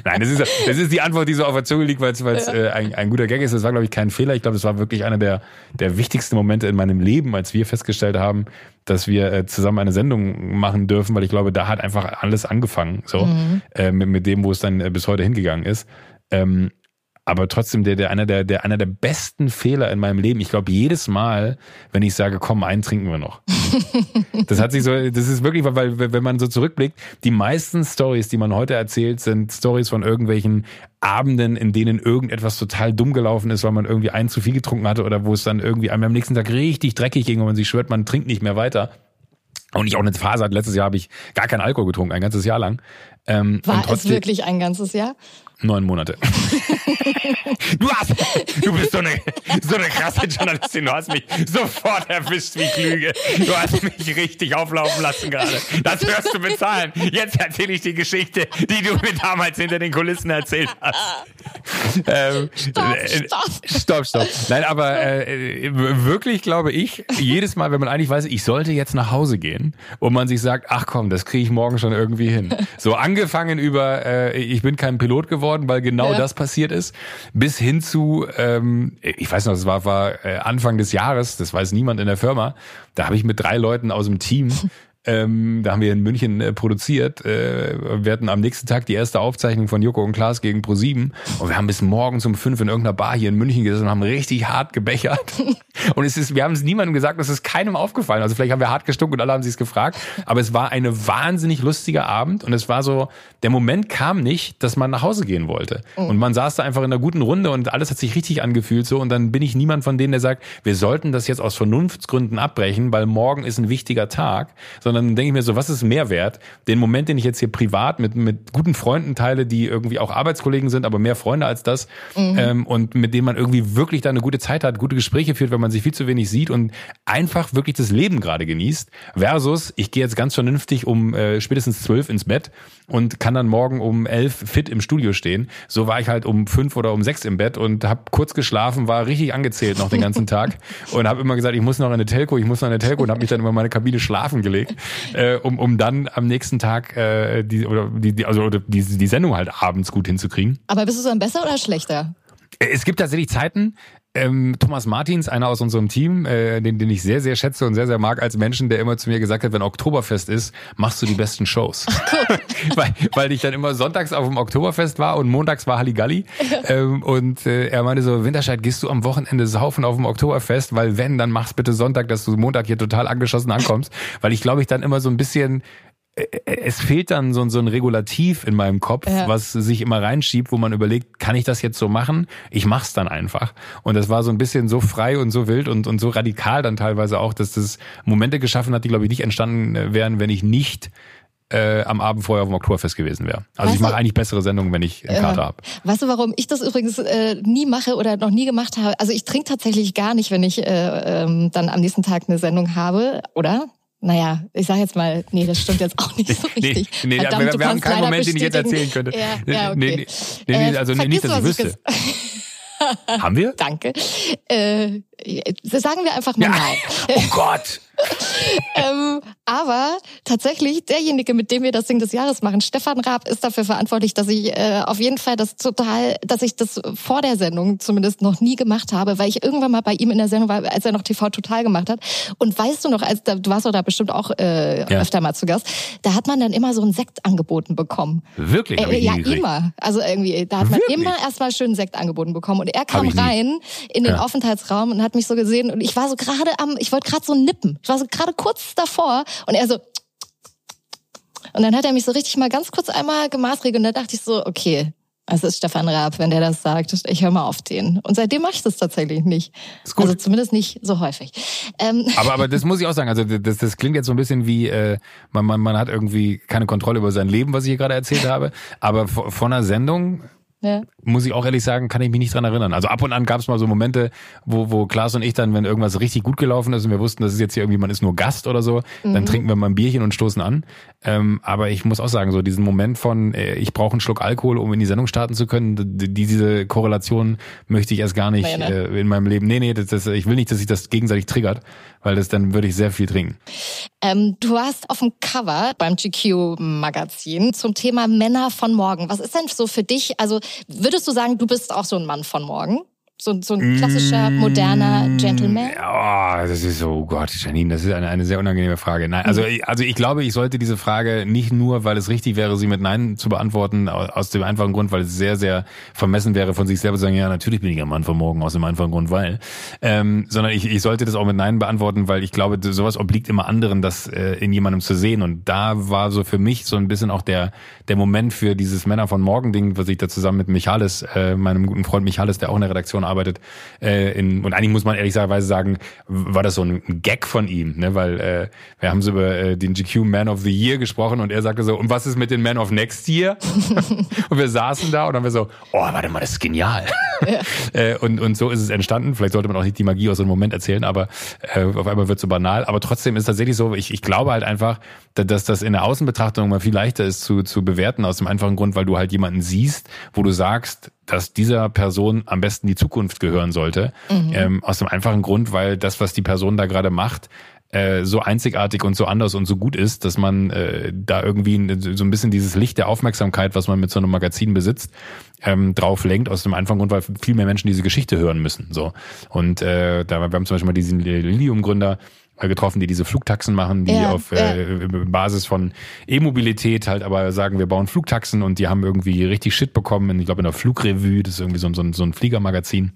Nein, das ist, das ist die Antwort, die so auf der Zunge liegt, weil es äh, ein, ein guter Gag ist. Das war, glaube ich, kein Fehler. Ich glaube, das war wirklich einer der, der wichtigsten Momente in meinem Leben, als wir festgestellt haben, dass wir äh, zusammen eine Sendung machen dürfen, weil ich glaube, da hat einfach alles angefangen, so mhm. äh, mit, mit dem, wo es dann äh, bis heute hingegangen ist. Ähm, aber trotzdem der, der einer der, der einer der besten Fehler in meinem Leben. Ich glaube jedes Mal, wenn ich sage, komm, einen trinken wir noch. *laughs* das hat sich so, das ist wirklich, weil wenn man so zurückblickt, die meisten Stories, die man heute erzählt, sind Stories von irgendwelchen Abenden, in denen irgendetwas total dumm gelaufen ist, weil man irgendwie einen zu viel getrunken hatte oder wo es dann irgendwie einem am nächsten Tag richtig dreckig ging und man sich schwört, man trinkt nicht mehr weiter. Und ich auch eine Phase hatte, letztes Jahr habe ich gar keinen Alkohol getrunken, ein ganzes Jahr lang.
Ähm, War trotzdem, es wirklich ein ganzes Jahr?
Neun Monate. *laughs* du hast, du bist so eine, so eine krasse Journalistin. Du hast mich sofort erwischt wie Klüge. Du hast mich richtig auflaufen lassen gerade. Das hörst du bezahlen. Jetzt erzähle ich die Geschichte, die du mir damals hinter den Kulissen erzählt hast.
Ähm, stopp, stopp.
Stopp, stopp. Nein, aber äh, wirklich glaube ich, jedes Mal, wenn man eigentlich weiß, ich sollte jetzt nach Hause gehen und man sich sagt, ach komm, das kriege ich morgen schon irgendwie hin. So angefangen über, äh, ich bin kein Pilot geworden, geworden, weil genau ja. das passiert ist, bis hin zu, ähm, ich weiß noch, das war, war äh, Anfang des Jahres, das weiß niemand in der Firma, da habe ich mit drei Leuten aus dem Team *laughs* ähm, da haben wir in München äh, produziert. Äh, wir hatten am nächsten Tag die erste Aufzeichnung von Joko und Klaas gegen Pro7 und wir haben bis morgens um fünf in irgendeiner Bar hier in München gesessen und haben richtig hart gebechert. *laughs* und es ist, wir haben es niemandem gesagt, es ist keinem aufgefallen. Also vielleicht haben wir hart gestunken und alle haben sich es gefragt, aber es war eine wahnsinnig lustige Abend und es war so, der Moment kam nicht, dass man nach Hause gehen wollte. Mhm. Und man saß da einfach in einer guten Runde und alles hat sich richtig angefühlt so und dann bin ich niemand von denen, der sagt, wir sollten das jetzt aus Vernunftsgründen abbrechen, weil morgen ist ein wichtiger Tag, sondern denke ich mir so, was ist mehr wert? Den Moment, den ich jetzt hier privat mit, mit guten Freunden teile, die irgendwie auch Arbeitskollegen sind, aber mehr Freunde als das mhm. ähm, und mit denen man irgendwie wirklich da eine gute Zeit hat, gute Gespräche führt, wenn man sich viel zu wenig sieht und einfach wirklich das Leben gerade genießt, versus ich gehe jetzt ganz vernünftig um äh, spätestens zwölf ins Bett und kann dann morgen um elf fit im Studio stehen. So war ich halt um fünf oder um sechs im Bett und habe kurz geschlafen, war richtig angezählt noch den ganzen *laughs* Tag und habe immer gesagt, ich muss noch in eine Telco, ich muss noch in eine Telco und habe mich dann immer in meine Kabine schlafen gelegt äh, um, um dann am nächsten Tag äh, die, oder die, die, also, die, die Sendung halt abends gut hinzukriegen.
Aber bist du dann besser oder schlechter?
Es gibt tatsächlich Zeiten, ähm, Thomas Martins, einer aus unserem Team, äh, den, den ich sehr, sehr schätze und sehr, sehr mag als Menschen, der immer zu mir gesagt hat, wenn Oktoberfest ist, machst du die besten Shows. *laughs* weil, weil ich dann immer sonntags auf dem Oktoberfest war und montags war Halligalli. ähm, und äh, er meinte so, Winterscheid, gehst du am Wochenende saufen auf dem Oktoberfest? Weil wenn, dann machst bitte Sonntag, dass du Montag hier total angeschossen ankommst. *laughs* weil ich glaube, ich dann immer so ein bisschen es fehlt dann so, so ein Regulativ in meinem Kopf, ja. was sich immer reinschiebt, wo man überlegt, kann ich das jetzt so machen? Ich mach's dann einfach. Und das war so ein bisschen so frei und so wild und, und so radikal dann teilweise auch, dass das Momente geschaffen hat, die, glaube ich, nicht entstanden äh, wären, wenn ich nicht äh, am Abend vorher auf dem Oktoberfest gewesen wäre. Also weißt ich mache eigentlich bessere Sendungen, wenn ich einen Kater äh, habe.
Weißt du, warum ich das übrigens äh, nie mache oder noch nie gemacht habe? Also ich trinke tatsächlich gar nicht, wenn ich äh, ähm, dann am nächsten Tag eine Sendung habe, oder? Naja, ich sage jetzt mal, nee, das stimmt jetzt auch nicht so richtig.
Nee, nee Verdammt, wir, wir haben keinen Moment, den ich jetzt erzählen könnte.
Ja, ja, okay.
nee, nee, nee, also äh, nicht, dass ich wüsste. haben wir? *laughs*
Danke. Äh, sagen wir einfach mal ja. nein.
Oh Gott. *laughs*
ähm, aber tatsächlich, derjenige, mit dem wir das Ding des Jahres machen, Stefan Raab, ist dafür verantwortlich, dass ich äh, auf jeden Fall das total, dass ich das vor der Sendung zumindest noch nie gemacht habe, weil ich irgendwann mal bei ihm in der Sendung war, als er noch TV total gemacht hat. Und weißt du noch, als du warst doch da bestimmt auch äh, ja. öfter mal zu Gast, da hat man dann immer so einen Sekt angeboten bekommen.
Wirklich?
Äh, ja, immer. Also irgendwie, da hat man Wirklich? immer erstmal schön Sekt angeboten bekommen. Und er kam rein in den ja. Aufenthaltsraum und hat mich so gesehen und ich war so gerade am, ich wollte gerade so nippen. Ich war so gerade kurz davor und er so. Und dann hat er mich so richtig mal ganz kurz einmal gemaßregelt und da dachte ich so, okay, es ist Stefan Raab, wenn der das sagt. Ich höre mal auf den. Und seitdem mache ich das tatsächlich nicht. Also zumindest nicht so häufig.
Ähm. *laughs* Aber, aber das muss ich auch sagen. Also das, das klingt jetzt so ein bisschen wie, äh, man, man, man hat irgendwie keine Kontrolle über sein Leben, was ich hier gerade erzählt habe. Aber von einer Sendung ja. Muss ich auch ehrlich sagen, kann ich mich nicht dran erinnern. Also ab und an gab es mal so Momente, wo, wo Klaas und ich dann, wenn irgendwas richtig gut gelaufen ist und wir wussten, das ist jetzt hier irgendwie, man ist nur Gast oder so, mhm. dann trinken wir mal ein Bierchen und stoßen an. Ähm, aber ich muss auch sagen, so diesen Moment von, äh, ich brauche einen Schluck Alkohol, um in die Sendung starten zu können, die, diese Korrelation möchte ich erst gar nicht nee, ne? äh, in meinem Leben. Nee, nee, das, das, ich will nicht, dass sich das gegenseitig triggert, weil das dann würde ich sehr viel trinken.
Ähm, du hast auf dem Cover beim GQ-Magazin zum Thema Männer von morgen. Was ist denn so für dich? Also würdest du sagen, du bist auch so ein Mann von morgen? So, so ein klassischer, moderner Gentleman?
Oh, das ist so, oh Gott, Janine, das ist eine, eine sehr unangenehme Frage. Nein, also, mhm. also ich glaube, ich sollte diese Frage nicht nur, weil es richtig wäre, sie mit Nein zu beantworten, aus dem einfachen Grund, weil es sehr, sehr vermessen wäre, von sich selber zu sagen, ja, natürlich bin ich ein Mann von morgen, aus dem einfachen Grund, weil. Ähm, sondern ich, ich sollte das auch mit Nein beantworten, weil ich glaube, sowas obliegt immer anderen, das äh, in jemandem zu sehen. Und da war so für mich so ein bisschen auch der, der Moment für dieses Männer von morgen Ding, was ich da zusammen mit Michalis, äh, meinem guten Freund Michalis, der auch in der Redaktion arbeitet. Äh, in, und eigentlich muss man ehrlicherweise sagen, war das so ein Gag von ihm, ne? weil äh, wir haben so über äh, den GQ Man of the Year gesprochen und er sagte so, und was ist mit den Man of Next Year? *laughs* und wir saßen da und dann wir so, oh, warte mal, das ist genial. Ja. *laughs* äh, und, und so ist es entstanden. Vielleicht sollte man auch nicht die Magie aus so einem Moment erzählen, aber äh, auf einmal wird es so banal. Aber trotzdem ist tatsächlich so, ich, ich glaube halt einfach, dass das in der Außenbetrachtung mal viel leichter ist zu, zu bewerten, aus dem einfachen Grund, weil du halt jemanden siehst, wo du sagst, dass dieser Person am besten die Zukunft gehören sollte. Mhm. Ähm, aus dem einfachen Grund, weil das, was die Person da gerade macht, äh, so einzigartig und so anders und so gut ist, dass man äh, da irgendwie so ein bisschen dieses Licht der Aufmerksamkeit, was man mit so einem Magazin besitzt, ähm, drauf lenkt, aus dem einfachen Grund, weil viel mehr Menschen diese Geschichte hören müssen. So Und äh, da wir haben zum Beispiel mal diesen Lilium-Gründer, getroffen, die diese Flugtaxen machen, die ja, auf ja. Äh, Basis von E-Mobilität halt aber sagen, wir bauen Flugtaxen und die haben irgendwie richtig Shit bekommen, ich glaube in der Flugrevue, das ist irgendwie so, so, so ein Fliegermagazin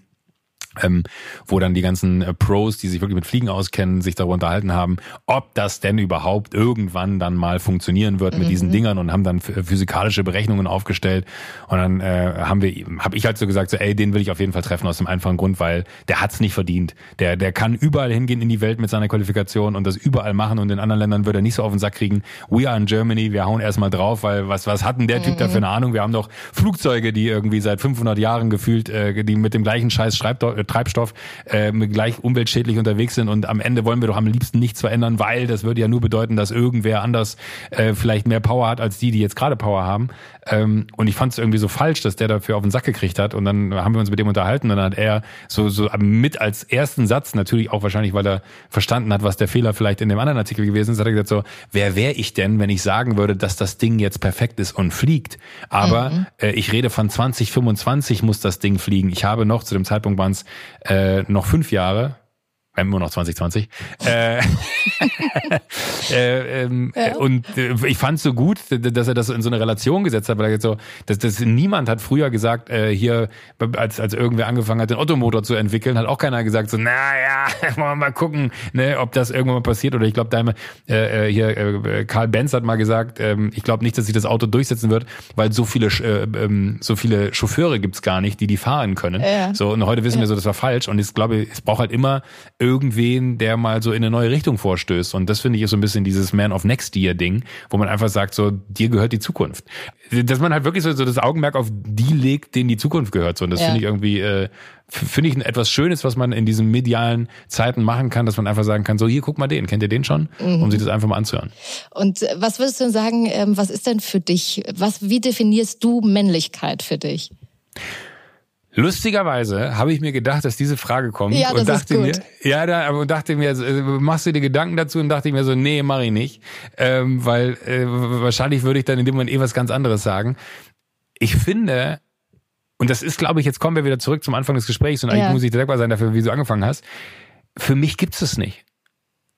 ähm, wo dann die ganzen äh, Pros, die sich wirklich mit Fliegen auskennen, sich darüber unterhalten haben, ob das denn überhaupt irgendwann dann mal funktionieren wird mit mhm. diesen Dingern und haben dann physikalische Berechnungen aufgestellt und dann äh, haben wir, habe ich halt so gesagt, so ey, den will ich auf jeden Fall treffen aus dem einfachen Grund, weil der hat's nicht verdient. Der, der kann überall hingehen in die Welt mit seiner Qualifikation und das überall machen und in anderen Ländern würde er nicht so auf den Sack kriegen. We are in Germany, wir hauen erstmal drauf, weil was was hat denn der Typ mhm. da für eine Ahnung? Wir haben doch Flugzeuge, die irgendwie seit 500 Jahren gefühlt, äh, die mit dem gleichen Scheiß schreibt Treibstoff äh, gleich umweltschädlich unterwegs sind und am Ende wollen wir doch am liebsten nichts verändern, weil das würde ja nur bedeuten, dass irgendwer anders äh, vielleicht mehr Power hat als die, die jetzt gerade Power haben. Ähm, und ich fand es irgendwie so falsch, dass der dafür auf den Sack gekriegt hat. Und dann haben wir uns mit dem unterhalten und dann hat er so, so mit als ersten Satz, natürlich auch wahrscheinlich, weil er verstanden hat, was der Fehler vielleicht in dem anderen Artikel gewesen ist, hat er gesagt so, wer wäre ich denn, wenn ich sagen würde, dass das Ding jetzt perfekt ist und fliegt? Aber mhm. äh, ich rede von 2025 muss das Ding fliegen. Ich habe noch, zu dem Zeitpunkt waren es äh, noch fünf Jahre, immer noch 2020. Äh, *laughs* äh, ähm, ja. Und äh, ich fand es so gut, dass er das in so eine Relation gesetzt hat, weil er jetzt so, dass, dass niemand hat früher gesagt, äh, hier, als, als irgendwer angefangen hat, den Ottomotor zu entwickeln, hat auch keiner gesagt, so, naja, *laughs* wollen wir mal gucken, ne, ob das irgendwann mal passiert. Oder ich glaube, da äh, äh, hier, äh, Karl Benz hat mal gesagt, äh, ich glaube nicht, dass sich das Auto durchsetzen wird, weil so viele, äh, äh, so viele Chauffeure gibt's gar nicht, die die fahren können. Ja. So, und heute wissen ja. wir so, das war falsch. Und ich glaube, es braucht halt immer irgendwen, der mal so in eine neue Richtung vorstößt. Und das finde ich ist so ein bisschen dieses Man of Next Year Ding, wo man einfach sagt, so, dir gehört die Zukunft. Dass man halt wirklich so, so das Augenmerk auf die legt, denen die Zukunft gehört. So, und das ja. finde ich irgendwie, äh, finde ich etwas Schönes, was man in diesen medialen Zeiten machen kann, dass man einfach sagen kann, so, hier, guck mal den, kennt ihr den schon? Mhm. Um sich das einfach mal anzuhören.
Und äh, was würdest du denn sagen, ähm, was ist denn für dich, was, wie definierst du Männlichkeit für dich?
Lustigerweise habe ich mir gedacht, dass diese Frage kommt
ja,
und
dachte
mir, ja, da, aber dachte mir, machst du dir Gedanken dazu und dachte ich mir so, nee, mache ich nicht, ähm, weil äh, wahrscheinlich würde ich dann in dem Moment eh was ganz anderes sagen. Ich finde, und das ist, glaube ich, jetzt kommen wir wieder zurück zum Anfang des Gesprächs und eigentlich ja. muss ich dankbar sein dafür, wie du angefangen hast. Für mich gibt es nicht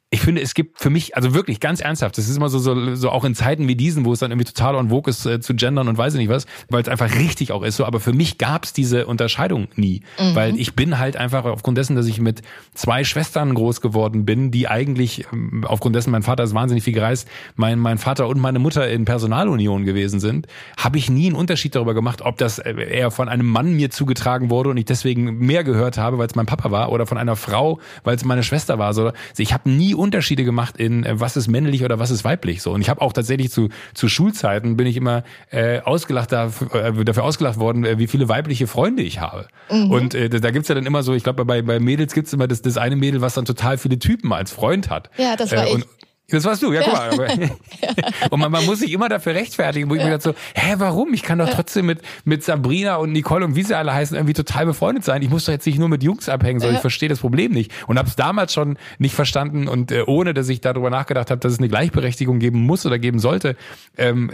ich finde, es gibt für mich, also wirklich ganz ernsthaft, das ist immer so, so, so auch in Zeiten wie diesen, wo es dann irgendwie total on vogue ist äh, zu gendern und weiß ich nicht was, weil es einfach richtig auch ist so, aber für mich gab es diese Unterscheidung nie, mhm. weil ich bin halt einfach aufgrund dessen, dass ich mit zwei Schwestern groß geworden bin, die eigentlich ähm, aufgrund dessen, mein Vater ist wahnsinnig viel gereist, mein, mein Vater und meine Mutter in Personalunion gewesen sind, habe ich nie einen Unterschied darüber gemacht, ob das äh, eher von einem Mann mir zugetragen wurde und ich deswegen mehr gehört habe, weil es mein Papa war oder von einer Frau, weil es meine Schwester war. So, also ich habe nie Unterschiede gemacht in äh, was ist männlich oder was ist weiblich so. Und ich habe auch tatsächlich zu, zu Schulzeiten bin ich immer äh, ausgelacht dafür, äh, dafür ausgelacht worden, äh, wie viele weibliche Freunde ich habe. Mhm. Und äh, da gibt's ja dann immer so, ich glaube bei, bei Mädels gibt's immer das, das eine Mädel, was dann total viele Typen als Freund hat.
Ja, das war äh,
und,
ich.
Das warst du, ja, guck mal. *laughs* und man, man, muss sich immer dafür rechtfertigen, wo ich mir dachte so, hä, warum? Ich kann doch trotzdem mit, mit Sabrina und Nicole und wie sie alle heißen, irgendwie total befreundet sein. Ich muss doch jetzt nicht nur mit Jungs abhängen, sondern ich verstehe das Problem nicht. Und habe es damals schon nicht verstanden und äh, ohne, dass ich darüber nachgedacht habe, dass es eine Gleichberechtigung geben muss oder geben sollte, ähm,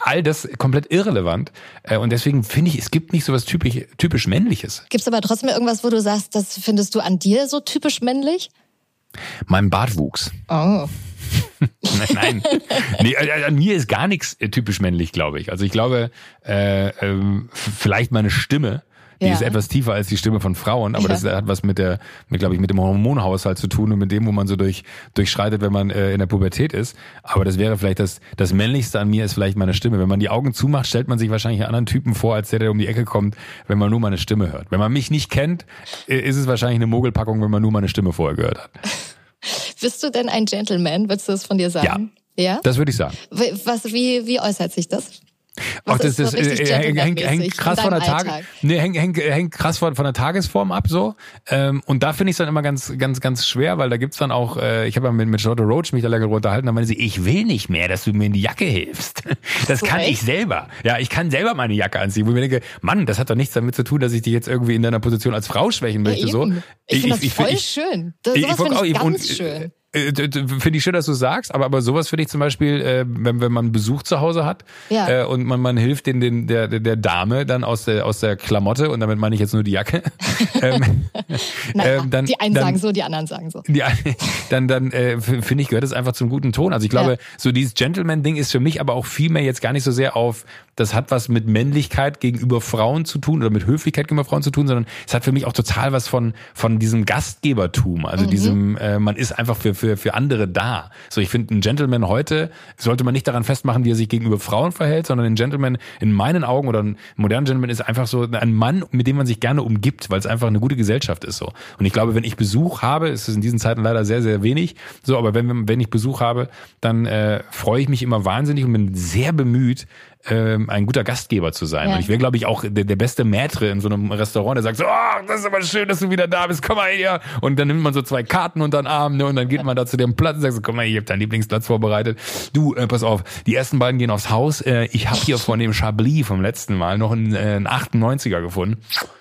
all das komplett irrelevant. Äh, und deswegen finde ich, es gibt nicht so was typisch, typisch Männliches.
Gibt es aber trotzdem irgendwas, wo du sagst, das findest du an dir so typisch männlich?
Mein Bartwuchs.
Oh.
Nein, *laughs* nein. Nee, an mir ist gar nichts äh, typisch männlich, glaube ich. Also ich glaube, äh, äh, vielleicht meine Stimme, die ja. ist etwas tiefer als die Stimme von Frauen, aber ja. das hat was mit der, mit, glaube ich, mit dem Hormonhaushalt zu tun und mit dem, wo man so durch, durchschreitet, wenn man äh, in der Pubertät ist. Aber das wäre vielleicht das, das Männlichste an mir ist vielleicht meine Stimme. Wenn man die Augen zumacht, stellt man sich wahrscheinlich einen anderen Typen vor, als der, der um die Ecke kommt, wenn man nur meine Stimme hört. Wenn man mich nicht kennt, äh, ist es wahrscheinlich eine Mogelpackung, wenn man nur meine Stimme vorher gehört hat.
Bist du denn ein Gentleman? Würdest du das von dir sagen?
Ja. Ja? Das würde ich sagen.
Was, wie, wie äußert sich das?
Ach, das, das, das äh, hängt, hängt, hängt krass von der Tag, nee, hängt, hängt, hängt krass von, von der Tagesform ab so. Ähm, und da finde ich es dann immer ganz, ganz, ganz schwer, weil da gibt's dann auch, äh, ich habe ja mit, mit Charlotte Roach mich da länger unterhalten, da meinte sie, ich will nicht mehr, dass du mir in die Jacke hilfst. *laughs* Das so kann echt? ich selber. Ja, ich kann selber meine Jacke anziehen. Wo ich mir denke, Mann, das hat doch nichts damit zu tun, dass ich dich jetzt irgendwie in deiner Position als Frau schwächen möchte. Ja, so.
Ich, ich finde das ich, voll ich, schön. Das, sowas finde ich, ganz und, schön.
Äh, finde ich schön, dass du sagst, aber, aber sowas finde ich zum Beispiel, äh, wenn, wenn man Besuch zu Hause hat ja. äh, und man, man hilft den, den, der, der Dame dann aus der, aus der Klamotte, und damit meine ich jetzt nur die Jacke. *laughs* ähm,
naja, ähm, dann, die einen dann, sagen so, die anderen sagen so. Die,
dann dann äh, finde ich, gehört es einfach zum guten Ton. Also ich glaube, ja. so dieses Gentleman-Ding ist für mich aber auch viel mehr jetzt gar nicht so sehr auf, das hat was mit Männlichkeit gegenüber Frauen zu tun oder mit Höflichkeit gegenüber Frauen zu tun, sondern es hat für mich auch total was von, von diesem Gastgebertum. Also mhm. diesem, äh, man ist einfach für für, für andere da. So, ich finde, ein Gentleman heute sollte man nicht daran festmachen, wie er sich gegenüber Frauen verhält, sondern ein Gentleman in meinen Augen oder ein moderner Gentleman ist einfach so ein Mann, mit dem man sich gerne umgibt, weil es einfach eine gute Gesellschaft ist so. Und ich glaube, wenn ich Besuch habe, ist es in diesen Zeiten leider sehr, sehr wenig, so, aber wenn, wenn ich Besuch habe, dann äh, freue ich mich immer wahnsinnig und bin sehr bemüht, ähm, ein guter Gastgeber zu sein. Ja. Und ich wäre, glaube ich, auch der, der beste Maitre in so einem Restaurant, der sagt so, oh, das ist aber schön, dass du wieder da bist, komm mal her. Und dann nimmt man so zwei Karten unter den Arm ne, und dann geht man da zu dem Platz und sagt so, komm mal, ich habe deinen Lieblingsplatz vorbereitet. Du, äh, pass auf, die ersten beiden gehen aufs Haus. Äh, ich habe hier von dem Chablis vom letzten Mal noch einen, äh, einen 98er gefunden.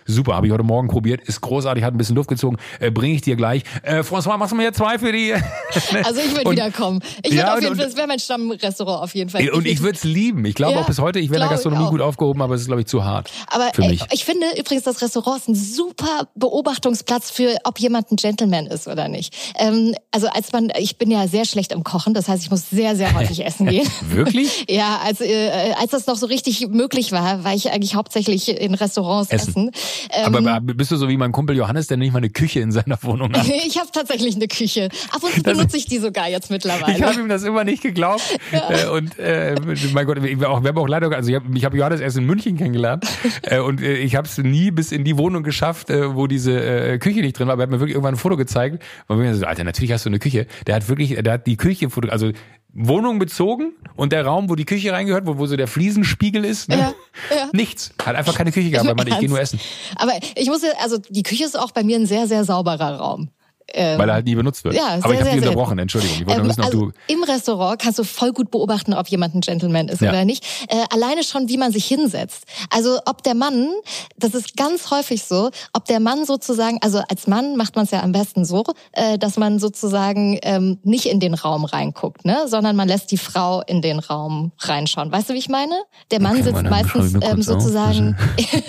Super, habe ich heute Morgen probiert, ist großartig, hat ein bisschen Luft gezogen. Äh, Bringe ich dir gleich. Äh, François, machst du mir jetzt zwei für die? *laughs*
also ich würde wiederkommen. Ich würde ja, auf jeden Fall, das wäre mein Stammrestaurant auf jeden Fall.
Und ich würde es lieben. Ich glaube ja. auch bis heute, ich wäre in der Gastronomie gut aufgehoben, aber es ist, glaube ich, zu hart.
Aber
für mich.
Ey, ich finde übrigens, das Restaurant ist ein super Beobachtungsplatz für, ob jemand ein Gentleman ist oder nicht. Ähm, also als man, ich bin ja sehr schlecht im Kochen, das heißt, ich muss sehr, sehr häufig essen *laughs* gehen.
Wirklich? *laughs*
ja, als, äh, als das noch so richtig möglich war, war ich eigentlich hauptsächlich in Restaurants essen. essen.
Ähm, aber bist du so wie mein Kumpel Johannes, der nicht mal eine Küche in seiner Wohnung hat? *laughs*
ich habe tatsächlich eine Küche. Ab und zu *laughs* benutze ich die sogar jetzt mittlerweile.
Ich habe ihm das immer nicht geglaubt. *laughs* Ja. Äh, und äh, mein Gott, wir, auch, wir haben auch leider, also ich habe ich hab Johannes erst in München kennengelernt äh, und äh, ich habe es nie bis in die Wohnung geschafft, wo diese äh, Küche nicht drin war. Aber er hat mir wirklich irgendwann ein Foto gezeigt. Und mir so, Alter, natürlich hast du eine Küche. Der hat wirklich, der hat die Küche, also Wohnung bezogen und der Raum, wo die Küche reingehört, wo, wo so der Fliesenspiegel ist, ne? ja, ja. nichts. Hat einfach keine Küche gehabt, weil man, ich gehe nur essen.
Aber ich muss also die Küche ist auch bei mir ein sehr, sehr sauberer Raum.
Ähm, Weil er halt nie benutzt wird. Ja, sehr, Aber ich habe dich unterbrochen, Entschuldigung. Ich wollte ähm, wissen, ob
also du Im Restaurant kannst du voll gut beobachten, ob jemand ein Gentleman ist ja. oder nicht. Äh, alleine schon, wie man sich hinsetzt. Also ob der Mann, das ist ganz häufig so, ob der Mann sozusagen, also als Mann macht man es ja am besten so, äh, dass man sozusagen ähm, nicht in den Raum reinguckt, ne, sondern man lässt die Frau in den Raum reinschauen. Weißt du, wie ich meine? Der Mann okay, sitzt meistens ähm, sozusagen,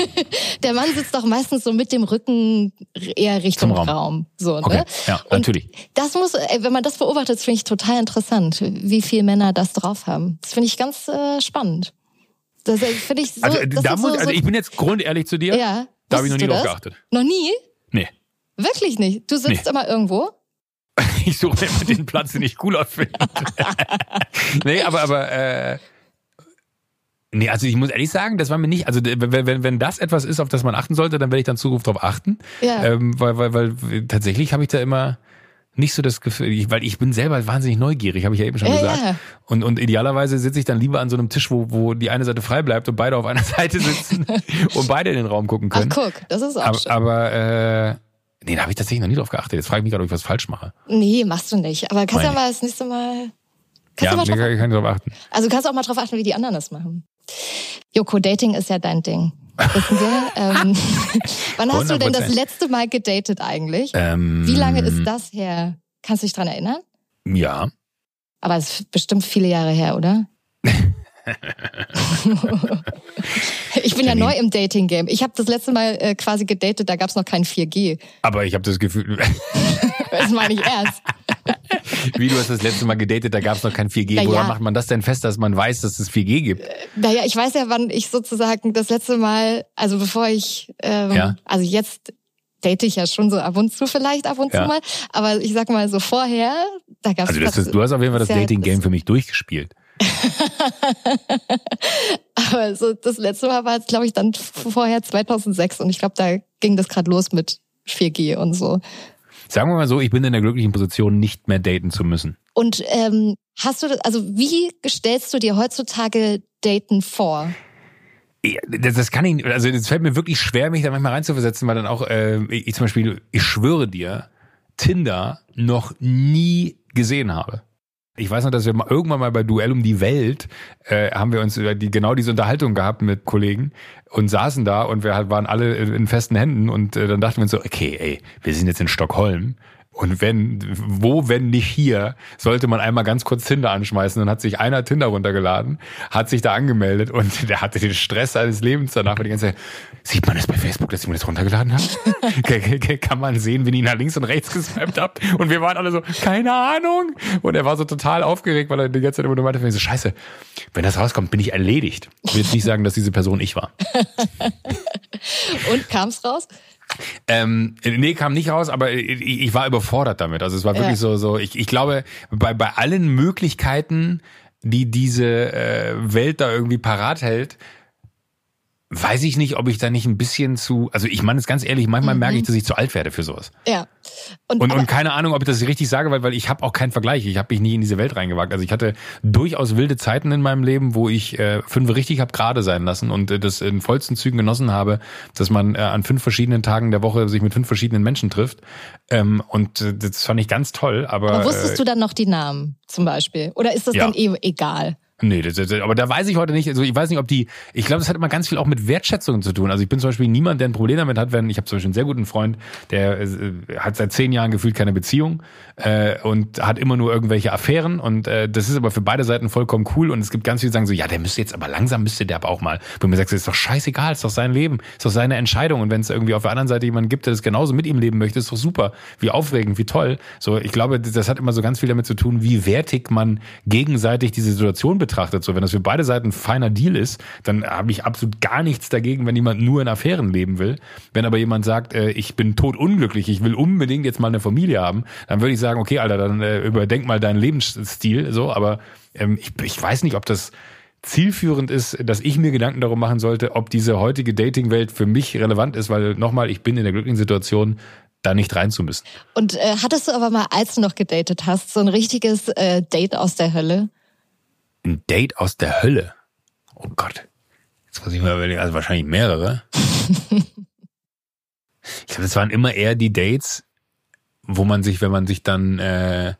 *laughs* der Mann sitzt doch meistens so mit dem Rücken eher Richtung Raum. Raum. So, ne?
Ja, natürlich. Und
das muss, wenn man das beobachtet, finde ich total interessant, wie viele Männer das drauf haben. Das finde ich ganz äh, spannend. Das äh, finde ich so.
Also, da muss, so, also ich bin jetzt grundehrlich zu dir.
Ja.
Da habe ich noch nie drauf geachtet.
Noch nie?
Nee.
Wirklich nicht? Du sitzt nee. immer irgendwo? *laughs*
ich suche immer den Platz, den ich cooler finde. *laughs* nee, aber, aber, äh, Nee, also ich muss ehrlich sagen, das war mir nicht, also wenn, wenn, wenn das etwas ist, auf das man achten sollte, dann werde ich dann Zugriff darauf achten. Ja. Ähm, weil, weil, weil tatsächlich habe ich da immer nicht so das Gefühl, weil ich bin selber wahnsinnig neugierig, habe ich ja eben schon ja, gesagt. Ja. Und, und idealerweise sitze ich dann lieber an so einem Tisch, wo, wo die eine Seite frei bleibt und beide auf einer *laughs* Seite sitzen *laughs* und beide in den Raum gucken können.
Ach guck, das ist auch
aber,
schön.
Aber äh, nee, da habe ich tatsächlich noch nie drauf geachtet. Jetzt frage ich mich gerade, ob ich was falsch mache.
Nee, machst du nicht. Aber kannst du ja mal das nächste Mal
Kannst ja, du mal drauf, kann ich drauf achten.
Also kannst du auch mal drauf achten, wie die anderen es machen. Joko, Dating ist ja dein Ding. Wissen wir? *laughs* ähm, *laughs* wann hast 100%. du denn das letzte Mal gedatet eigentlich? Ähm, wie lange ist das her? Kannst du dich dran erinnern?
Ja.
Aber es ist bestimmt viele Jahre her, oder? *laughs* *laughs* ich bin ja neu im Dating-Game. Ich habe das letzte Mal äh, quasi gedatet, da gab es noch kein 4G.
Aber ich habe das Gefühl. *laughs*
das meine ich erst.
Wie du hast das letzte Mal gedatet, da gab es noch kein 4G. Na Woran macht man das denn fest, dass man weiß, dass es 4G gibt? Äh,
naja, ich weiß ja, wann ich sozusagen das letzte Mal, also bevor ich, ähm, ja. also jetzt date ich ja schon so ab und zu vielleicht ab und ja. zu mal, aber ich sag mal so vorher, da gab es.
Also das ist, du hast auf jeden Fall das Dating-Game für mich durchgespielt.
Aber so das letzte Mal war jetzt, glaube ich, dann vorher 2006 und ich glaube, da ging das gerade los mit 4G und so.
Sagen wir mal so, ich bin in der glücklichen Position, nicht mehr daten zu müssen.
Und ähm, hast du das, also wie stellst du dir heutzutage Daten vor?
Ja, das, das kann ich, also es fällt mir wirklich schwer, mich da manchmal reinzuversetzen, weil dann auch, äh, ich zum Beispiel, ich schwöre dir, Tinder noch nie gesehen habe. Ich weiß noch, dass wir mal, irgendwann mal bei Duell um die Welt äh, haben wir uns über die, genau diese Unterhaltung gehabt mit Kollegen und saßen da und wir halt waren alle in festen Händen und äh, dann dachten wir uns so, okay, ey, wir sind jetzt in Stockholm und wenn, wo, wenn nicht hier, sollte man einmal ganz kurz Tinder anschmeißen. Dann hat sich einer Tinder runtergeladen, hat sich da angemeldet und *laughs* der hatte den Stress seines Lebens danach. Weil die ganze Zeit, sieht man das bei Facebook, dass ich mir das runtergeladen habe? *laughs* Kann man sehen, wenn ich nach links und rechts geswiped hab? Und wir waren alle so, keine Ahnung. Und er war so total aufgeregt, weil er die ganze Zeit immer nur meinte, so, scheiße, wenn das rauskommt, bin ich erledigt. Ich will jetzt nicht sagen, dass diese Person ich war. *laughs*
und kam's raus?
Ähm, nee, kam nicht raus, aber ich, ich war überfordert damit. Also es war wirklich ja. so, so, ich, ich glaube, bei, bei allen Möglichkeiten, die diese äh, Welt da irgendwie parat hält, weiß ich nicht, ob ich da nicht ein bisschen zu, also ich meine es ganz ehrlich, manchmal mhm. merke ich, dass ich zu alt werde für sowas.
Ja.
Und, und, und keine Ahnung, ob ich das richtig sage, weil, weil ich habe auch keinen Vergleich. Ich habe mich nie in diese Welt reingewagt. Also ich hatte durchaus wilde Zeiten in meinem Leben, wo ich äh, fünf richtig habe gerade sein lassen und äh, das in vollsten Zügen genossen habe, dass man äh, an fünf verschiedenen Tagen der Woche sich mit fünf verschiedenen Menschen trifft. Ähm, und äh, das fand ich ganz toll. Aber,
aber wusstest äh, du dann noch die Namen zum Beispiel? Oder ist das ja. dann eben egal?
Nee, das, das, aber da weiß ich heute nicht, also ich weiß nicht, ob die, ich glaube, das hat immer ganz viel auch mit Wertschätzung zu tun. Also ich bin zum Beispiel niemand, der ein Problem damit hat, wenn, ich habe zum Beispiel einen sehr guten Freund, der äh, hat seit zehn Jahren gefühlt keine Beziehung äh, und hat immer nur irgendwelche Affären und äh, das ist aber für beide Seiten vollkommen cool und es gibt ganz viele, die sagen so, ja, der müsste jetzt, aber langsam müsste der aber auch mal, wo mir sagst, ist doch scheißegal, ist doch sein Leben, ist doch seine Entscheidung und wenn es irgendwie auf der anderen Seite jemanden gibt, der das genauso mit ihm leben möchte, ist doch super, wie aufregend, wie toll. So, ich glaube, das hat immer so ganz viel damit zu tun, wie wertig man gegenseitig diese Situation betrachtet. So, wenn das für beide Seiten ein feiner Deal ist, dann habe ich absolut gar nichts dagegen, wenn jemand nur in Affären leben will. Wenn aber jemand sagt, äh, ich bin totunglücklich, ich will unbedingt jetzt mal eine Familie haben, dann würde ich sagen, okay, Alter, dann äh, überdenk mal deinen Lebensstil. So, aber ähm, ich, ich weiß nicht, ob das zielführend ist, dass ich mir Gedanken darum machen sollte, ob diese heutige Dating-Welt für mich relevant ist, weil nochmal, ich bin in der glücklichen Situation, da nicht rein zu müssen.
Und äh, hattest du aber mal, als du noch gedatet hast, so ein richtiges äh, Date aus der Hölle?
Ein Date aus der Hölle? Oh Gott. Jetzt muss ich mal überlegen, also wahrscheinlich mehrere. *laughs* ich glaube, das waren immer eher die Dates, wo man sich, wenn man sich dann äh,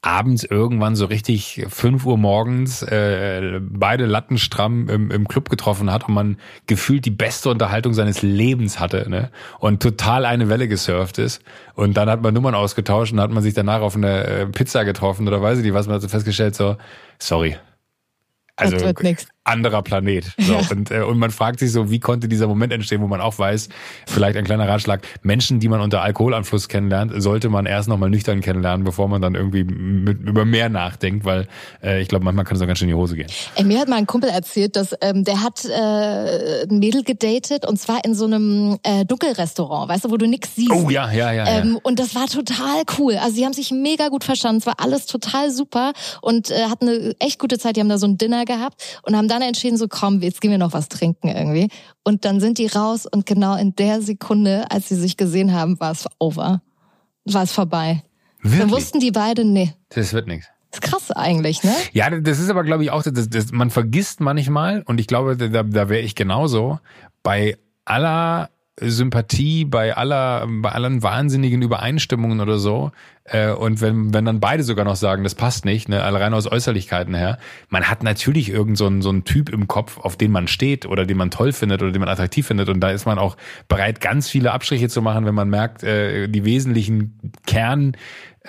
abends irgendwann so richtig fünf Uhr morgens äh, beide Latten stramm im, im Club getroffen hat und man gefühlt die beste Unterhaltung seines Lebens hatte ne? und total eine Welle gesurft ist und dann hat man Nummern ausgetauscht und hat man sich danach auf eine äh, Pizza getroffen oder weiß ich nicht was, man hat so festgestellt so, sorry, also anderer Planet. So. Ja. Und, äh, und man fragt sich so, wie konnte dieser Moment entstehen, wo man auch weiß, vielleicht ein kleiner Ratschlag, Menschen, die man unter Alkoholanfluss kennenlernt, sollte man erst nochmal nüchtern kennenlernen, bevor man dann irgendwie mit, über mehr nachdenkt, weil äh, ich glaube, manchmal kann es auch ganz schön in die Hose gehen.
Ey, mir hat mal ein Kumpel erzählt, dass ähm, der hat äh, ein Mädel gedatet und zwar in so einem äh, Dunkelrestaurant, weißt du, wo du nix siehst.
Oh ja, ja, ja.
Ähm, ja. Und das war total cool. Also sie haben sich mega gut verstanden, es war alles total super und äh, hatten eine echt gute Zeit. Die haben da so ein Dinner gehabt und haben dann entschieden, so komm, jetzt gehen wir noch was trinken irgendwie. Und dann sind die raus und genau in der Sekunde, als sie sich gesehen haben, war es over. War es vorbei. Wirklich? Dann wussten die beiden, nee.
Das wird nichts.
Das ist krass eigentlich, ne?
Ja, das ist aber, glaube ich, auch, das, das, man vergisst manchmal, und ich glaube, da, da wäre ich genauso, bei aller Sympathie, bei aller, bei allen wahnsinnigen Übereinstimmungen oder so, äh, und wenn, wenn dann beide sogar noch sagen, das passt nicht, ne, allein aus Äußerlichkeiten her, man hat natürlich irgend so einen, so einen Typ im Kopf, auf den man steht oder den man toll findet oder den man attraktiv findet. Und da ist man auch bereit, ganz viele Abstriche zu machen, wenn man merkt, äh, die wesentlichen Kern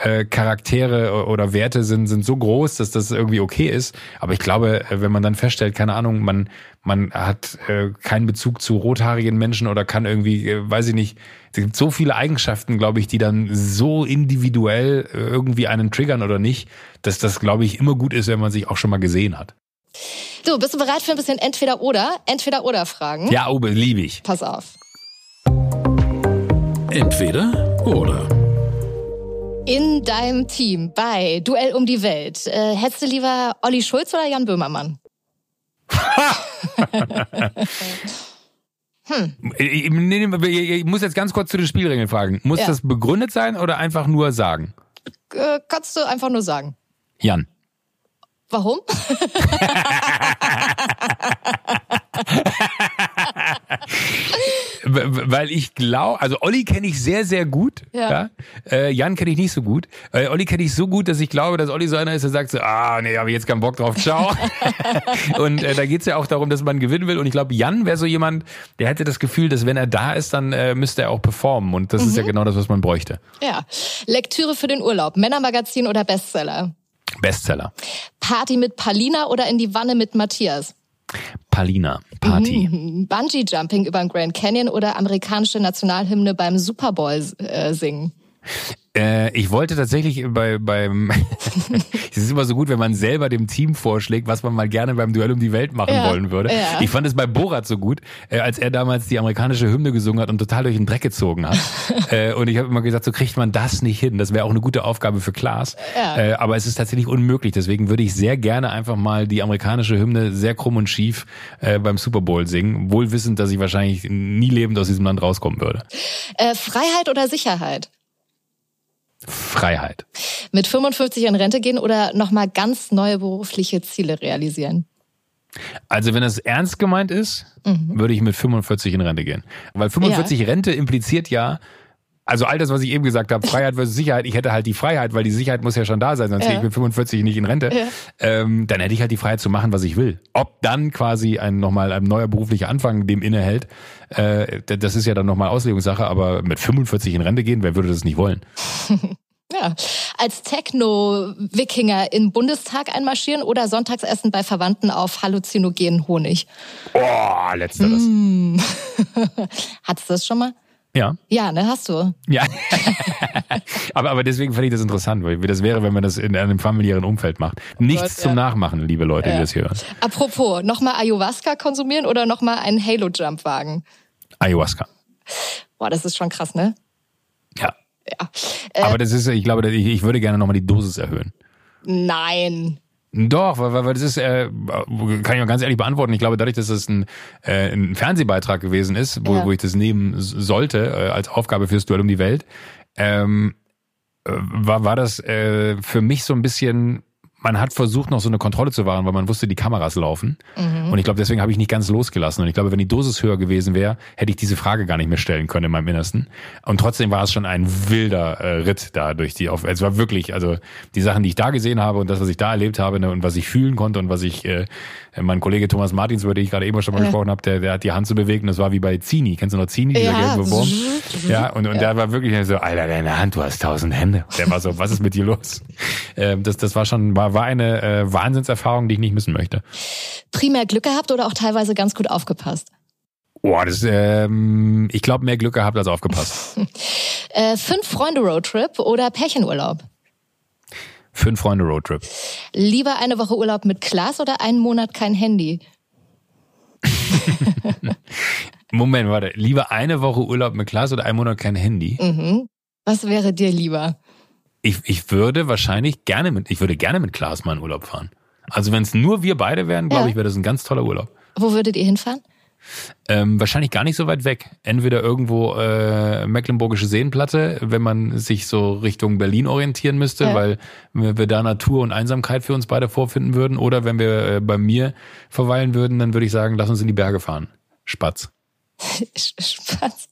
äh, Charaktere oder Werte sind, sind so groß, dass das irgendwie okay ist. Aber ich glaube, äh, wenn man dann feststellt, keine Ahnung, man, man hat äh, keinen Bezug zu rothaarigen Menschen oder kann irgendwie, äh, weiß ich nicht, es gibt so viele Eigenschaften, glaube ich, die dann so individuell irgendwie einen triggern oder nicht, dass das, glaube ich, immer gut ist, wenn man sich auch schon mal gesehen hat.
So, bist du bereit für ein bisschen entweder oder? Entweder oder Fragen?
Ja, Obe, liebe ich.
Pass auf.
Entweder oder
in deinem Team bei Duell um die Welt, äh, hättest du lieber Olli Schulz oder Jan Böhmermann?
hm. ich, muss jetzt ganz kurz zu den Spielregeln fragen. Muss ja. das begründet sein oder einfach nur sagen?
Äh, kannst du einfach nur sagen.
Jan.
Warum? *laughs* *laughs*
Weil ich glaube, also Olli kenne ich sehr, sehr gut. Ja. ja? Äh, Jan kenne ich nicht so gut. Äh, Olli kenne ich so gut, dass ich glaube, dass Olli so einer ist, der sagt so, ah, nee, habe ich jetzt keinen Bock drauf, ciao. *laughs* und äh, da geht's ja auch darum, dass man gewinnen will. Und ich glaube, Jan wäre so jemand, der hätte das Gefühl, dass wenn er da ist, dann äh, müsste er auch performen. Und das mhm. ist ja mhm. genau das, was man bräuchte.
Ja. Lektüre für den Urlaub, Männermagazin oder Bestseller?
Bestseller.
Party mit Palina oder in die Wanne mit Matthias?
Palina Party.
Mhm. Bungee Jumping über den Grand Canyon oder amerikanische Nationalhymne beim Super Bowl äh, singen?
Äh, ich wollte tatsächlich bei beim *laughs* es ist immer so gut, wenn man selber dem Team vorschlägt, was man mal gerne beim Duell um die Welt machen ja, wollen würde. Ja. Ich fand es bei Borat so gut, äh, als er damals die amerikanische Hymne gesungen hat und total durch den Dreck gezogen hat. *laughs* äh, und ich habe immer gesagt, so kriegt man das nicht hin. Das wäre auch eine gute Aufgabe für Klaas. Ja. Aber es ist tatsächlich unmöglich. Deswegen würde ich sehr gerne einfach mal die amerikanische Hymne sehr krumm und schief beim Super Bowl singen, wohl wissend, dass ich wahrscheinlich nie lebend aus diesem Land rauskommen würde.
Freiheit oder Sicherheit?
Freiheit.
Mit 55 in Rente gehen oder nochmal ganz neue berufliche Ziele realisieren?
Also wenn das ernst gemeint ist, mhm. würde ich mit 45 in Rente gehen. Weil 45 ja. Rente impliziert ja, Also all das, was ich eben gesagt habe, *laughs* Freiheit versus Sicherheit, ich hätte halt die Freiheit, weil die Sicherheit muss ja schon da sein, sonst ja. gehe ich mit 45 nicht in Rente. Ja. Ähm, dann hätte ich halt die Freiheit zu machen, was ich will. Ob dann quasi ein nochmal ein neuer beruflicher Anfang dem innehält, äh, das ist ja dann nochmal Auslegungssache, aber mit 45 in Rente gehen, wer würde das nicht wollen? *laughs*
Ja, als Techno-Wikinger im Bundestag einmarschieren oder Sonntagsessen bei Verwandten auf halluzinogenen Honig?
Oh, letzteres. Mm. *laughs*
Hattest du das schon mal?
Ja.
Ja, ne, hast du.
Ja. *laughs* aber, aber deswegen fand ich das interessant, weil wie das wäre, wenn man das in einem familiären Umfeld macht. Oh Nichts Gott, zum ja. Nachmachen, liebe Leute, ja. die das hören.
Apropos, nochmal Ayahuasca konsumieren oder nochmal einen Halo-Jump wagen?
Ayahuasca.
Boah, das ist schon krass, ne?
Ja. Ja. Äh, aber das ist, ich glaube, ich, ich würde gerne nochmal die Dosis erhöhen.
Nein.
Doch, weil, weil das ist, äh, kann ich auch ganz ehrlich beantworten. Ich glaube, dadurch, dass es ein, äh, ein Fernsehbeitrag gewesen ist, wo, ja. wo ich das nehmen sollte äh, als Aufgabe fürs Duell um die Welt, ähm, äh, war, war das äh, für mich so ein bisschen man hat versucht, noch so eine Kontrolle zu wahren, weil man wusste, die Kameras laufen. Mhm. Und ich glaube, deswegen habe ich nicht ganz losgelassen. Und ich glaube, wenn die Dosis höher gewesen wäre, hätte ich diese Frage gar nicht mehr stellen können in meinem Innersten. Und trotzdem war es schon ein wilder äh, Ritt da durch die auf. Es war wirklich, also die Sachen, die ich da gesehen habe und das, was ich da erlebt habe ne, und was ich fühlen konnte und was ich, äh, mein Kollege Thomas Martins, über den ich gerade eben schon mal äh. gesprochen habe, der, der hat die Hand zu bewegen. Das war wie bei Zini. Kennst du noch Zini, dieser ja. gelbe Wurm? Ja, und, und ja. der war wirklich so, Alter, deine Hand, du hast tausend Hände. Der war so, was ist mit dir los? Ähm, das, das war schon, war, war eine äh, Wahnsinnserfahrung, die ich nicht missen möchte.
Primär Glück gehabt oder auch teilweise ganz gut aufgepasst?
Boah, das, ähm, ich glaube, mehr Glück gehabt als aufgepasst. *laughs*
äh, fünf Freunde Roadtrip oder Pärchenurlaub?
Fünf Freunde Roadtrip.
Lieber eine Woche Urlaub mit Klaas oder einen Monat kein Handy? *laughs*
Moment, warte. Lieber eine Woche Urlaub mit Klaas oder einen Monat kein Handy?
Mhm. Was wäre dir lieber?
Ich, ich würde wahrscheinlich gerne mit, ich würde gerne mit Klaas mal in Urlaub fahren. Also wenn es nur wir beide wären, glaube ja. ich, wäre das ein ganz toller Urlaub.
Wo würdet ihr hinfahren?
Ähm, wahrscheinlich gar nicht so weit weg. Entweder irgendwo äh, Mecklenburgische Seenplatte, wenn man sich so Richtung Berlin orientieren müsste, ja. weil wir da Natur und Einsamkeit für uns beide vorfinden würden. Oder wenn wir äh, bei mir verweilen würden, dann würde ich sagen, lass uns in die Berge fahren. Spatz. *laughs*
Spatz.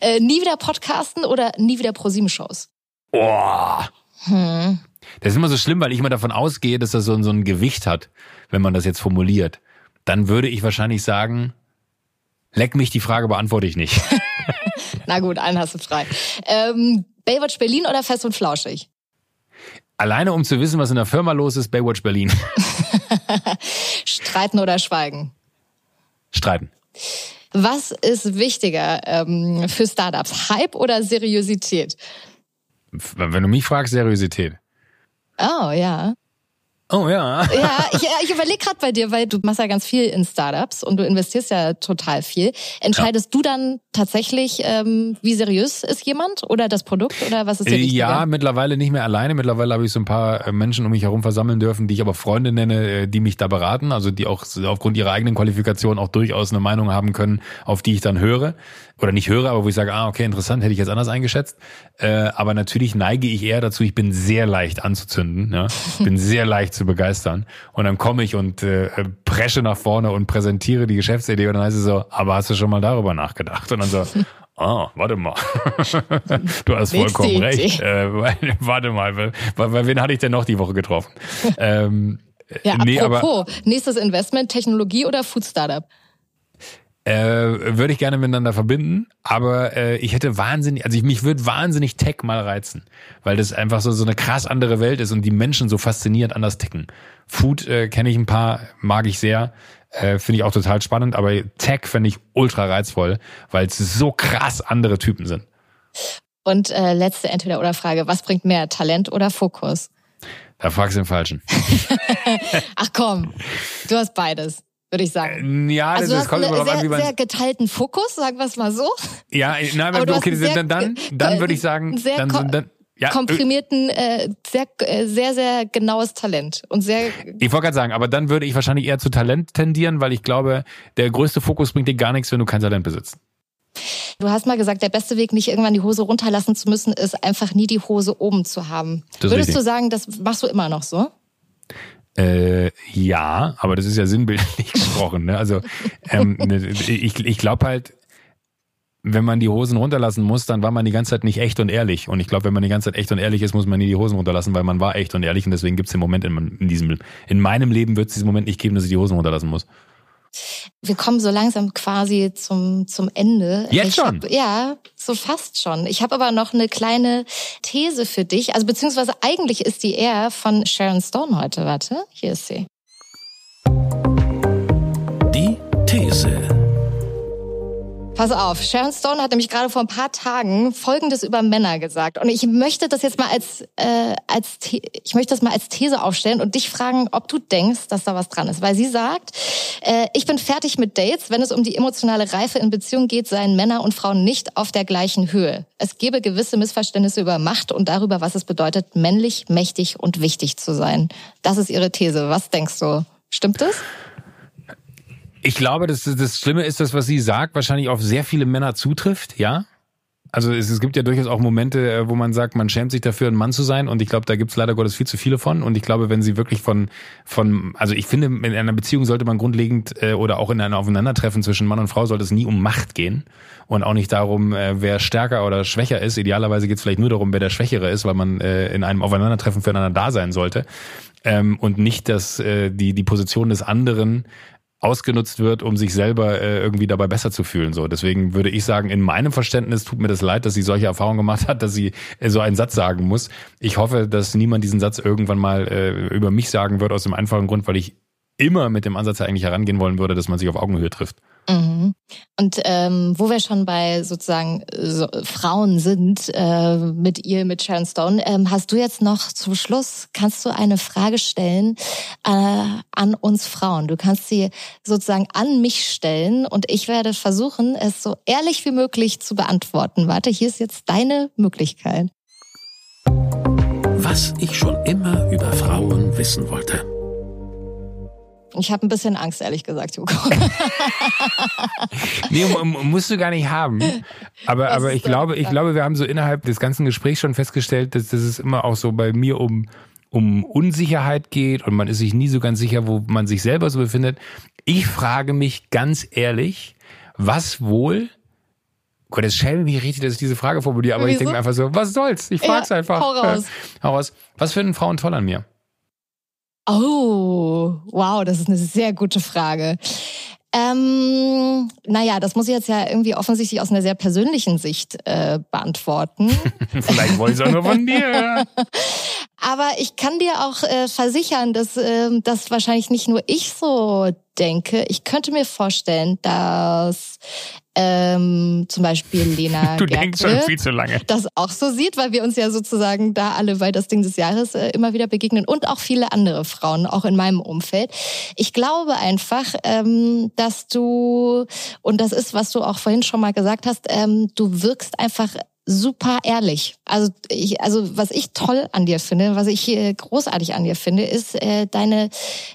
äh, nie wieder Podcasten oder nie wieder ProSieben-Shows?
Boah. Hm. Das ist immer so schlimm, weil ich immer davon ausgehe, dass das so, so ein Gewicht hat, wenn man das jetzt formuliert. Dann würde ich wahrscheinlich sagen, leck mich, die Frage beantworte ich nicht. *laughs*
Na gut, einen hast du frei. Ähm, Baywatch Berlin oder Fest und Flauschig?
Alleine um zu wissen, was in der Firma los ist, Baywatch Berlin. *laughs* *laughs*
Streiten oder schweigen?
Streiten.
Was ist wichtiger ähm, für Startups? Hype oder Seriosität?
Wenn du mich fragst, Seriosität.
Oh, ja.
Oh ja. *laughs*
Ja, ich, ich überlege gerade bei dir, weil du machst ja ganz viel in Startups und du investierst ja total viel. Entscheidest ja. du dann tatsächlich, ähm, wie seriös ist jemand oder das Produkt oder was ist dir wichtiger?
Ja, mittlerweile nicht mehr alleine. Mittlerweile habe ich so ein paar äh, Menschen um mich herum versammeln dürfen, die ich aber Freunde nenne, äh, die mich da beraten, also die auch aufgrund ihrer eigenen Qualifikation auch durchaus eine Meinung haben können, auf die ich dann höre oder nicht höre, aber wo ich sage, ah, okay, interessant, hätte ich jetzt anders eingeschätzt. Äh, aber natürlich neige ich eher dazu, ich bin sehr leicht anzuzünden, ja? bin sehr leicht zu begeistern. Und dann komme ich und äh, presche nach vorne und präsentiere die Geschäftsidee und dann heißt es so, aber hast du schon mal darüber nachgedacht? Und dann so, Ah, warte mal. du hast vollkommen recht. Äh, warte mal, bei, bei wen hatte ich denn noch die Woche getroffen?
ähm, ja, nee, apropos, aber, nächstes Investment, Technologie oder Food Startup?
Äh, würde ich gerne miteinander verbinden, aber äh, ich hätte wahnsinnig, also ich, mich würde wahnsinnig Tech mal reizen, weil das einfach so so eine krass andere Welt ist und die Menschen so faszinierend anders ticken. Food äh, kenne ich ein paar, mag ich sehr, äh, finde ich auch total spannend, aber Tech finde ich ultra reizvoll, weil es so krass andere Typen sind.
Und äh, letzte Entweder-oder-Frage, was bringt mehr, Talent oder Fokus?
Da fragst du den Falschen. *laughs*
Ach komm, du hast beides würde ich sagen.
Äh, ja, das, also das kommt immer
sehr, an, wie man... sehr geteilten Fokus, sagen wir es mal so.
Ja, *laughs* nein, aber okay, sehr, dann, dann, dann würde ich sagen,
sehr
dann,
dann, ja, komprimierten, äh, sehr, äh, sehr, sehr genaues Talent und sehr.
Ich wollte gerade sagen, aber dann würde ich wahrscheinlich eher zu Talent tendieren, weil ich glaube, der größte Fokus bringt dir gar nichts, wenn du kein Talent besitzt.
Du hast mal gesagt, der beste Weg, nicht irgendwann die Hose runterlassen zu müssen, ist einfach nie die Hose oben zu haben. Würdest richtig. du sagen, das machst du immer noch so?
Äh, ja, aber das ist ja sinnbildlich *laughs* gesprochen. Ne? Also ähm, *laughs* ne, ich, ich glaube halt, wenn man die Hosen runterlassen muss, dann war man die ganze Zeit nicht echt und ehrlich. Und ich glaube, wenn man die ganze Zeit echt und ehrlich ist, muss man nie die Hosen runterlassen, weil man war echt und ehrlich. Und deswegen gibt es den Moment in, in, diesem, in meinem Leben wird es diesen Moment nicht geben, dass ich die Hosen runterlassen muss.
Wir kommen so langsam quasi zum, zum Ende.
Jetzt ich schon?
Hab, ja, so fast schon. Ich habe aber noch eine kleine These für dich. Also beziehungsweise eigentlich ist die eher von Sharon Stone heute. Warte, hier ist sie.
Die These.
Pass auf, Sharon Stone hat nämlich gerade vor ein paar Tagen Folgendes über Männer gesagt. Und ich möchte das jetzt mal als, äh, als ich möchte das mal als These aufstellen und dich fragen, ob du denkst, dass da was dran ist. Weil sie sagt, äh, ich bin fertig mit Dates. Wenn es um die emotionale Reife in Beziehungen geht, seien Männer und Frauen nicht auf der gleichen Höhe. Es gebe gewisse Missverständnisse über Macht und darüber, was es bedeutet, männlich, mächtig und wichtig zu sein. Das ist ihre These. Was denkst du? Stimmt das?
Ich glaube, das, das Schlimme ist, dass was sie sagt, wahrscheinlich auf sehr viele Männer zutrifft, ja. Also es, es gibt ja durchaus auch Momente, äh, wo man sagt, man schämt sich dafür, ein Mann zu sein. Und ich glaube, da gibt es leider Gottes viel zu viele von. Und ich glaube, wenn sie wirklich von, von, also ich finde, in einer Beziehung sollte man grundlegend äh, oder auch in einem Aufeinandertreffen zwischen Mann und Frau sollte es nie um Macht gehen. Und auch nicht darum, äh, wer stärker oder schwächer ist. Idealerweise geht es vielleicht nur darum, wer der Schwächere ist, weil man äh, in einem Aufeinandertreffen füreinander da sein sollte. Ähm, und nicht, dass äh, die, die Position des anderen ausgenutzt wird, um sich selber äh, irgendwie dabei besser zu fühlen. So, deswegen würde ich sagen, in meinem Verständnis tut mir das leid, dass sie solche Erfahrungen gemacht hat, dass sie äh, so einen Satz sagen muss. Ich hoffe, dass niemand diesen Satz irgendwann mal äh, über mich sagen wird, aus dem einfachen Grund, weil ich immer mit dem Ansatz eigentlich herangehen wollen würde, dass man sich auf Augenhöhe trifft.
Mhm. Und ähm, wo wir schon bei sozusagen so, Frauen sind, äh, mit ihr, mit Sharon Stone, ähm, hast du jetzt noch zum Schluss, kannst du eine Frage stellen äh, an uns Frauen? Du kannst sie sozusagen an mich stellen und ich werde versuchen, es so ehrlich wie möglich zu beantworten. Warte, hier ist jetzt deine Möglichkeit.
Was ich schon immer über Frauen wissen wollte.
Ich habe ein bisschen Angst, ehrlich gesagt, Joko. *laughs*
nee, musst du gar nicht haben. Aber, aber ich glaube, ich glaube, wir haben so innerhalb des ganzen Gesprächs schon festgestellt, dass, dass es immer auch so bei mir um, um Unsicherheit geht und man ist sich nie so ganz sicher, wo man sich selber so befindet. Ich frage mich ganz ehrlich, was wohl Gott, es schäme mich richtig, dass ich diese Frage formuliere, aber Wieso? ich denke einfach so, was soll's? Ich frag's ja, einfach.
Hau raus.
hau raus. Was finden Frauen toll an mir?
Oh, wow, das ist eine sehr gute Frage. Ähm, naja, das muss ich jetzt ja irgendwie offensichtlich aus einer sehr persönlichen Sicht äh, beantworten. *laughs*
Vielleicht es auch nur von dir. *laughs*
Aber ich kann dir auch äh, versichern, dass äh, das wahrscheinlich nicht nur ich so denke. Ich könnte mir vorstellen, dass ähm, zum Beispiel Lena *laughs*
Du denkst schon viel zu lange.
das auch so sieht, weil wir uns ja sozusagen da alle bei das Ding des Jahres äh, immer wieder begegnen und auch viele andere Frauen, auch in meinem Umfeld. Ich glaube einfach, ähm, dass du, und das ist, was du auch vorhin schon mal gesagt hast, ähm, du wirkst einfach super ehrlich. Also ich, also was ich toll an dir finde, was ich äh, großartig an dir finde, ist äh, deine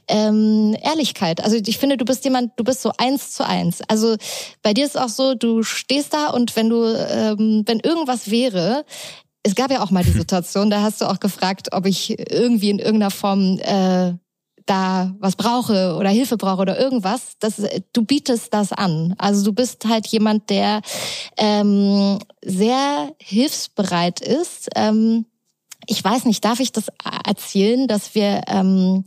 ähm, Ehrlichkeit. Also ich finde, du bist jemand, du bist so eins zu eins. Also bei dir ist auch so, du stehst da und wenn du, ähm, wenn irgendwas wäre, es gab ja auch mal die *laughs* Situation, da hast du auch gefragt, ob ich irgendwie in irgendeiner Form äh, da was brauche oder Hilfe brauche oder irgendwas, das, du bietest das an. Also du bist halt jemand, der ähm, sehr hilfsbereit ist. Ähm, ich weiß nicht, darf ich das erzählen, dass wir ähm,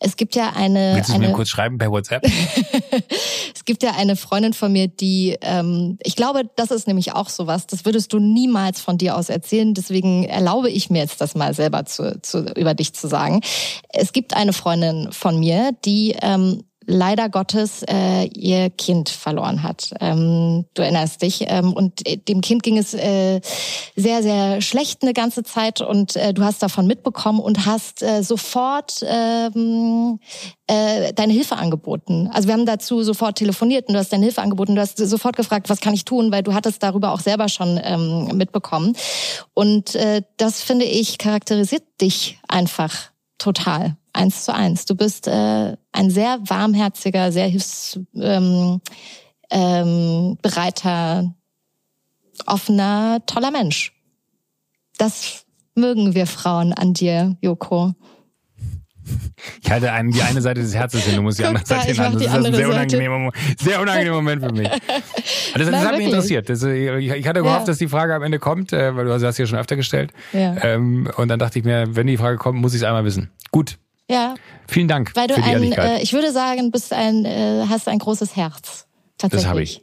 es gibt ja eine.
Willst du
eine,
mir kurz schreiben per WhatsApp? *laughs*
es gibt ja eine Freundin von mir, die, ähm, ich glaube, das ist nämlich auch sowas. Das würdest du niemals von dir aus erzählen. Deswegen erlaube ich mir jetzt das mal selber zu, zu, über dich zu sagen. Es gibt eine Freundin von mir, die ähm, leider Gottes äh, ihr Kind verloren hat. Ähm, du erinnerst dich. Ähm, und dem Kind ging es äh, sehr, sehr schlecht eine ganze Zeit und äh, du hast davon mitbekommen und hast äh, sofort ähm, äh, deine Hilfe angeboten. Also wir haben dazu sofort telefoniert und du hast deine Hilfe angeboten. Du hast sofort gefragt, was kann ich tun, weil du hattest darüber auch selber schon ähm, mitbekommen. Und äh, das finde ich charakterisiert dich einfach total eins zu eins. Du bist äh, ein sehr warmherziger, sehr hilfsbereiter, ähm, ähm, offener, toller Mensch. Das mögen wir Frauen an dir, Joko. *laughs*
Ich halte einen, die eine Seite des Herzens hin, du musst die andere Seite hinhalten. Das ist ein sehr unangenehmer, sehr unangenehmer Moment für mich. *laughs* Das, das hat mich interessiert. Das, ich, ich, hatte gehofft, ja. dass die Frage am Ende kommt, äh, weil du hast sie ja schon öfter gestellt. Ja. Ähm, und dann dachte ich mir, wenn die Frage kommt, muss ich es einmal wissen. Gut.
Ja.
Vielen Dank
weil du
für die
ein,
Ehrlichkeit.
Äh, ich würde sagen, bist ein, äh, hast ein großes Herz. Tatsächlich.
Das habe ich.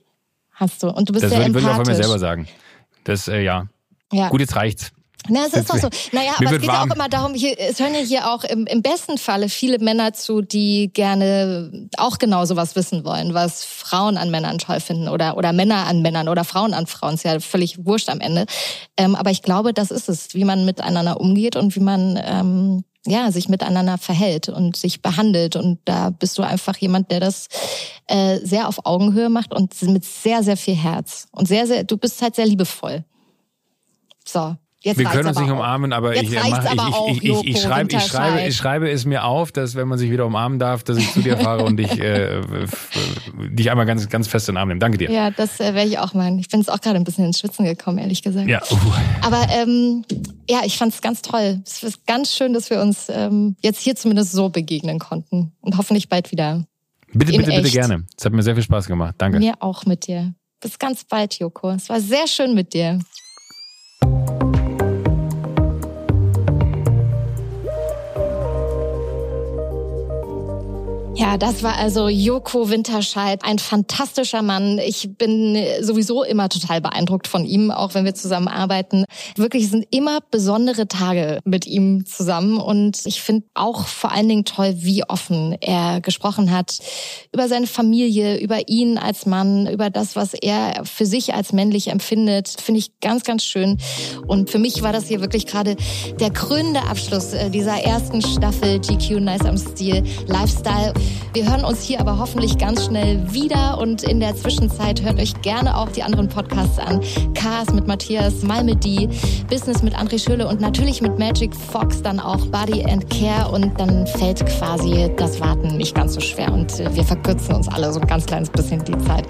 Hast du. Und du bist
das
sehr
würde,
empathisch.
Das würde ich auch von mir selber sagen. Das, äh, ja. ja. Gut, jetzt reicht's.
Na, es ist doch so. Naja, aber es geht ja auch immer darum, hier, es hören ja hier auch im, im besten Falle viele Männer zu, die gerne auch genau sowas wissen wollen, was Frauen an Männern toll finden oder, oder Männer an Männern oder Frauen an Frauen. Ist ja völlig wurscht am Ende. Ähm, aber ich glaube, das ist es, wie man miteinander umgeht und wie man ähm, ja, sich miteinander verhält und sich behandelt. Und da bist du einfach jemand, der das äh, sehr auf Augenhöhe macht und mit sehr, sehr viel Herz. Und sehr, sehr, du bist halt sehr liebevoll. So.
Jetzt wir können uns nicht umarmen, aber ich, äh, mach, ich, ich, ich, ich, schreibe, ich, schreibe, ich schreibe es mir auf, dass wenn man sich wieder umarmen darf, dass ich zu dir fahre und dich, äh, dich einmal ganz, ganz fest in den Arm nehme. Danke dir.
Ja, das äh, werde ich auch machen. Ich bin jetzt auch gerade ein bisschen ins Schwitzen gekommen, ehrlich gesagt.
Ja. Uh.
Aber ähm, ja, ich fand es ganz toll. Es ist ganz schön, dass wir uns ähm, jetzt hier zumindest so begegnen konnten und hoffentlich bald wieder.
Bitte, bitte, echt. bitte gerne. Es hat mir sehr viel Spaß gemacht. Danke.
Mir auch mit dir. Bis ganz bald, Joko. Es war sehr schön mit dir. Ja, das war also Joko Winterscheid, ein fantastischer Mann. Ich bin sowieso immer total beeindruckt von ihm, auch wenn wir zusammen arbeiten. Wirklich sind immer besondere Tage mit ihm zusammen und ich finde auch vor allen Dingen toll, wie offen er gesprochen hat über seine Familie, über ihn als Mann, über das, was er für sich als männlich empfindet. Finde ich ganz, ganz schön. Und für mich war das hier wirklich gerade der krönende Abschluss äh, dieser ersten Staffel GQ Nice am Stil Lifestyle. Wir hören uns hier aber hoffentlich ganz schnell wieder und in der Zwischenzeit hört euch gerne auch die anderen Podcasts an. Cars mit Matthias, Mal mit die, Business mit André Schöle und natürlich mit Magic Fox dann auch Body and Care und dann fällt quasi das Warten nicht ganz so schwer und äh, wir verkürzen uns alle so ein ganz kleines bisschen die Zeit.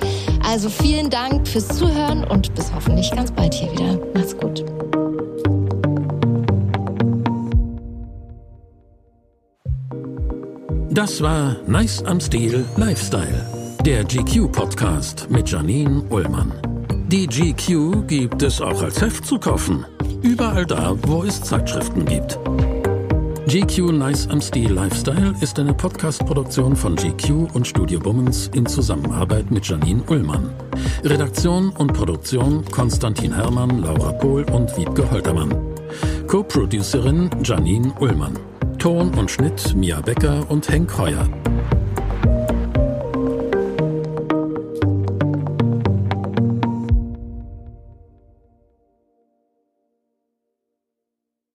Also vielen Dank fürs Zuhören und bis hoffentlich ganz bald hier wieder. Macht's gut.
Das war Nice am Stil Lifestyle, der GQ-Podcast mit Janine Ullmann. Die GQ gibt es auch als Heft zu kaufen. Überall da, wo es Zeitschriften gibt. GQ Nice am Stil Lifestyle ist eine Podcast-Produktion von GQ und Studio Bummens in Zusammenarbeit mit Janine Ullmann. Redaktion und Produktion Konstantin Herrmann, Laura Pohl und Wiebke Holtermann. Co-Producerin Janine Ullmann. Ton und Schnitt Mia Becker und Henk Heuer.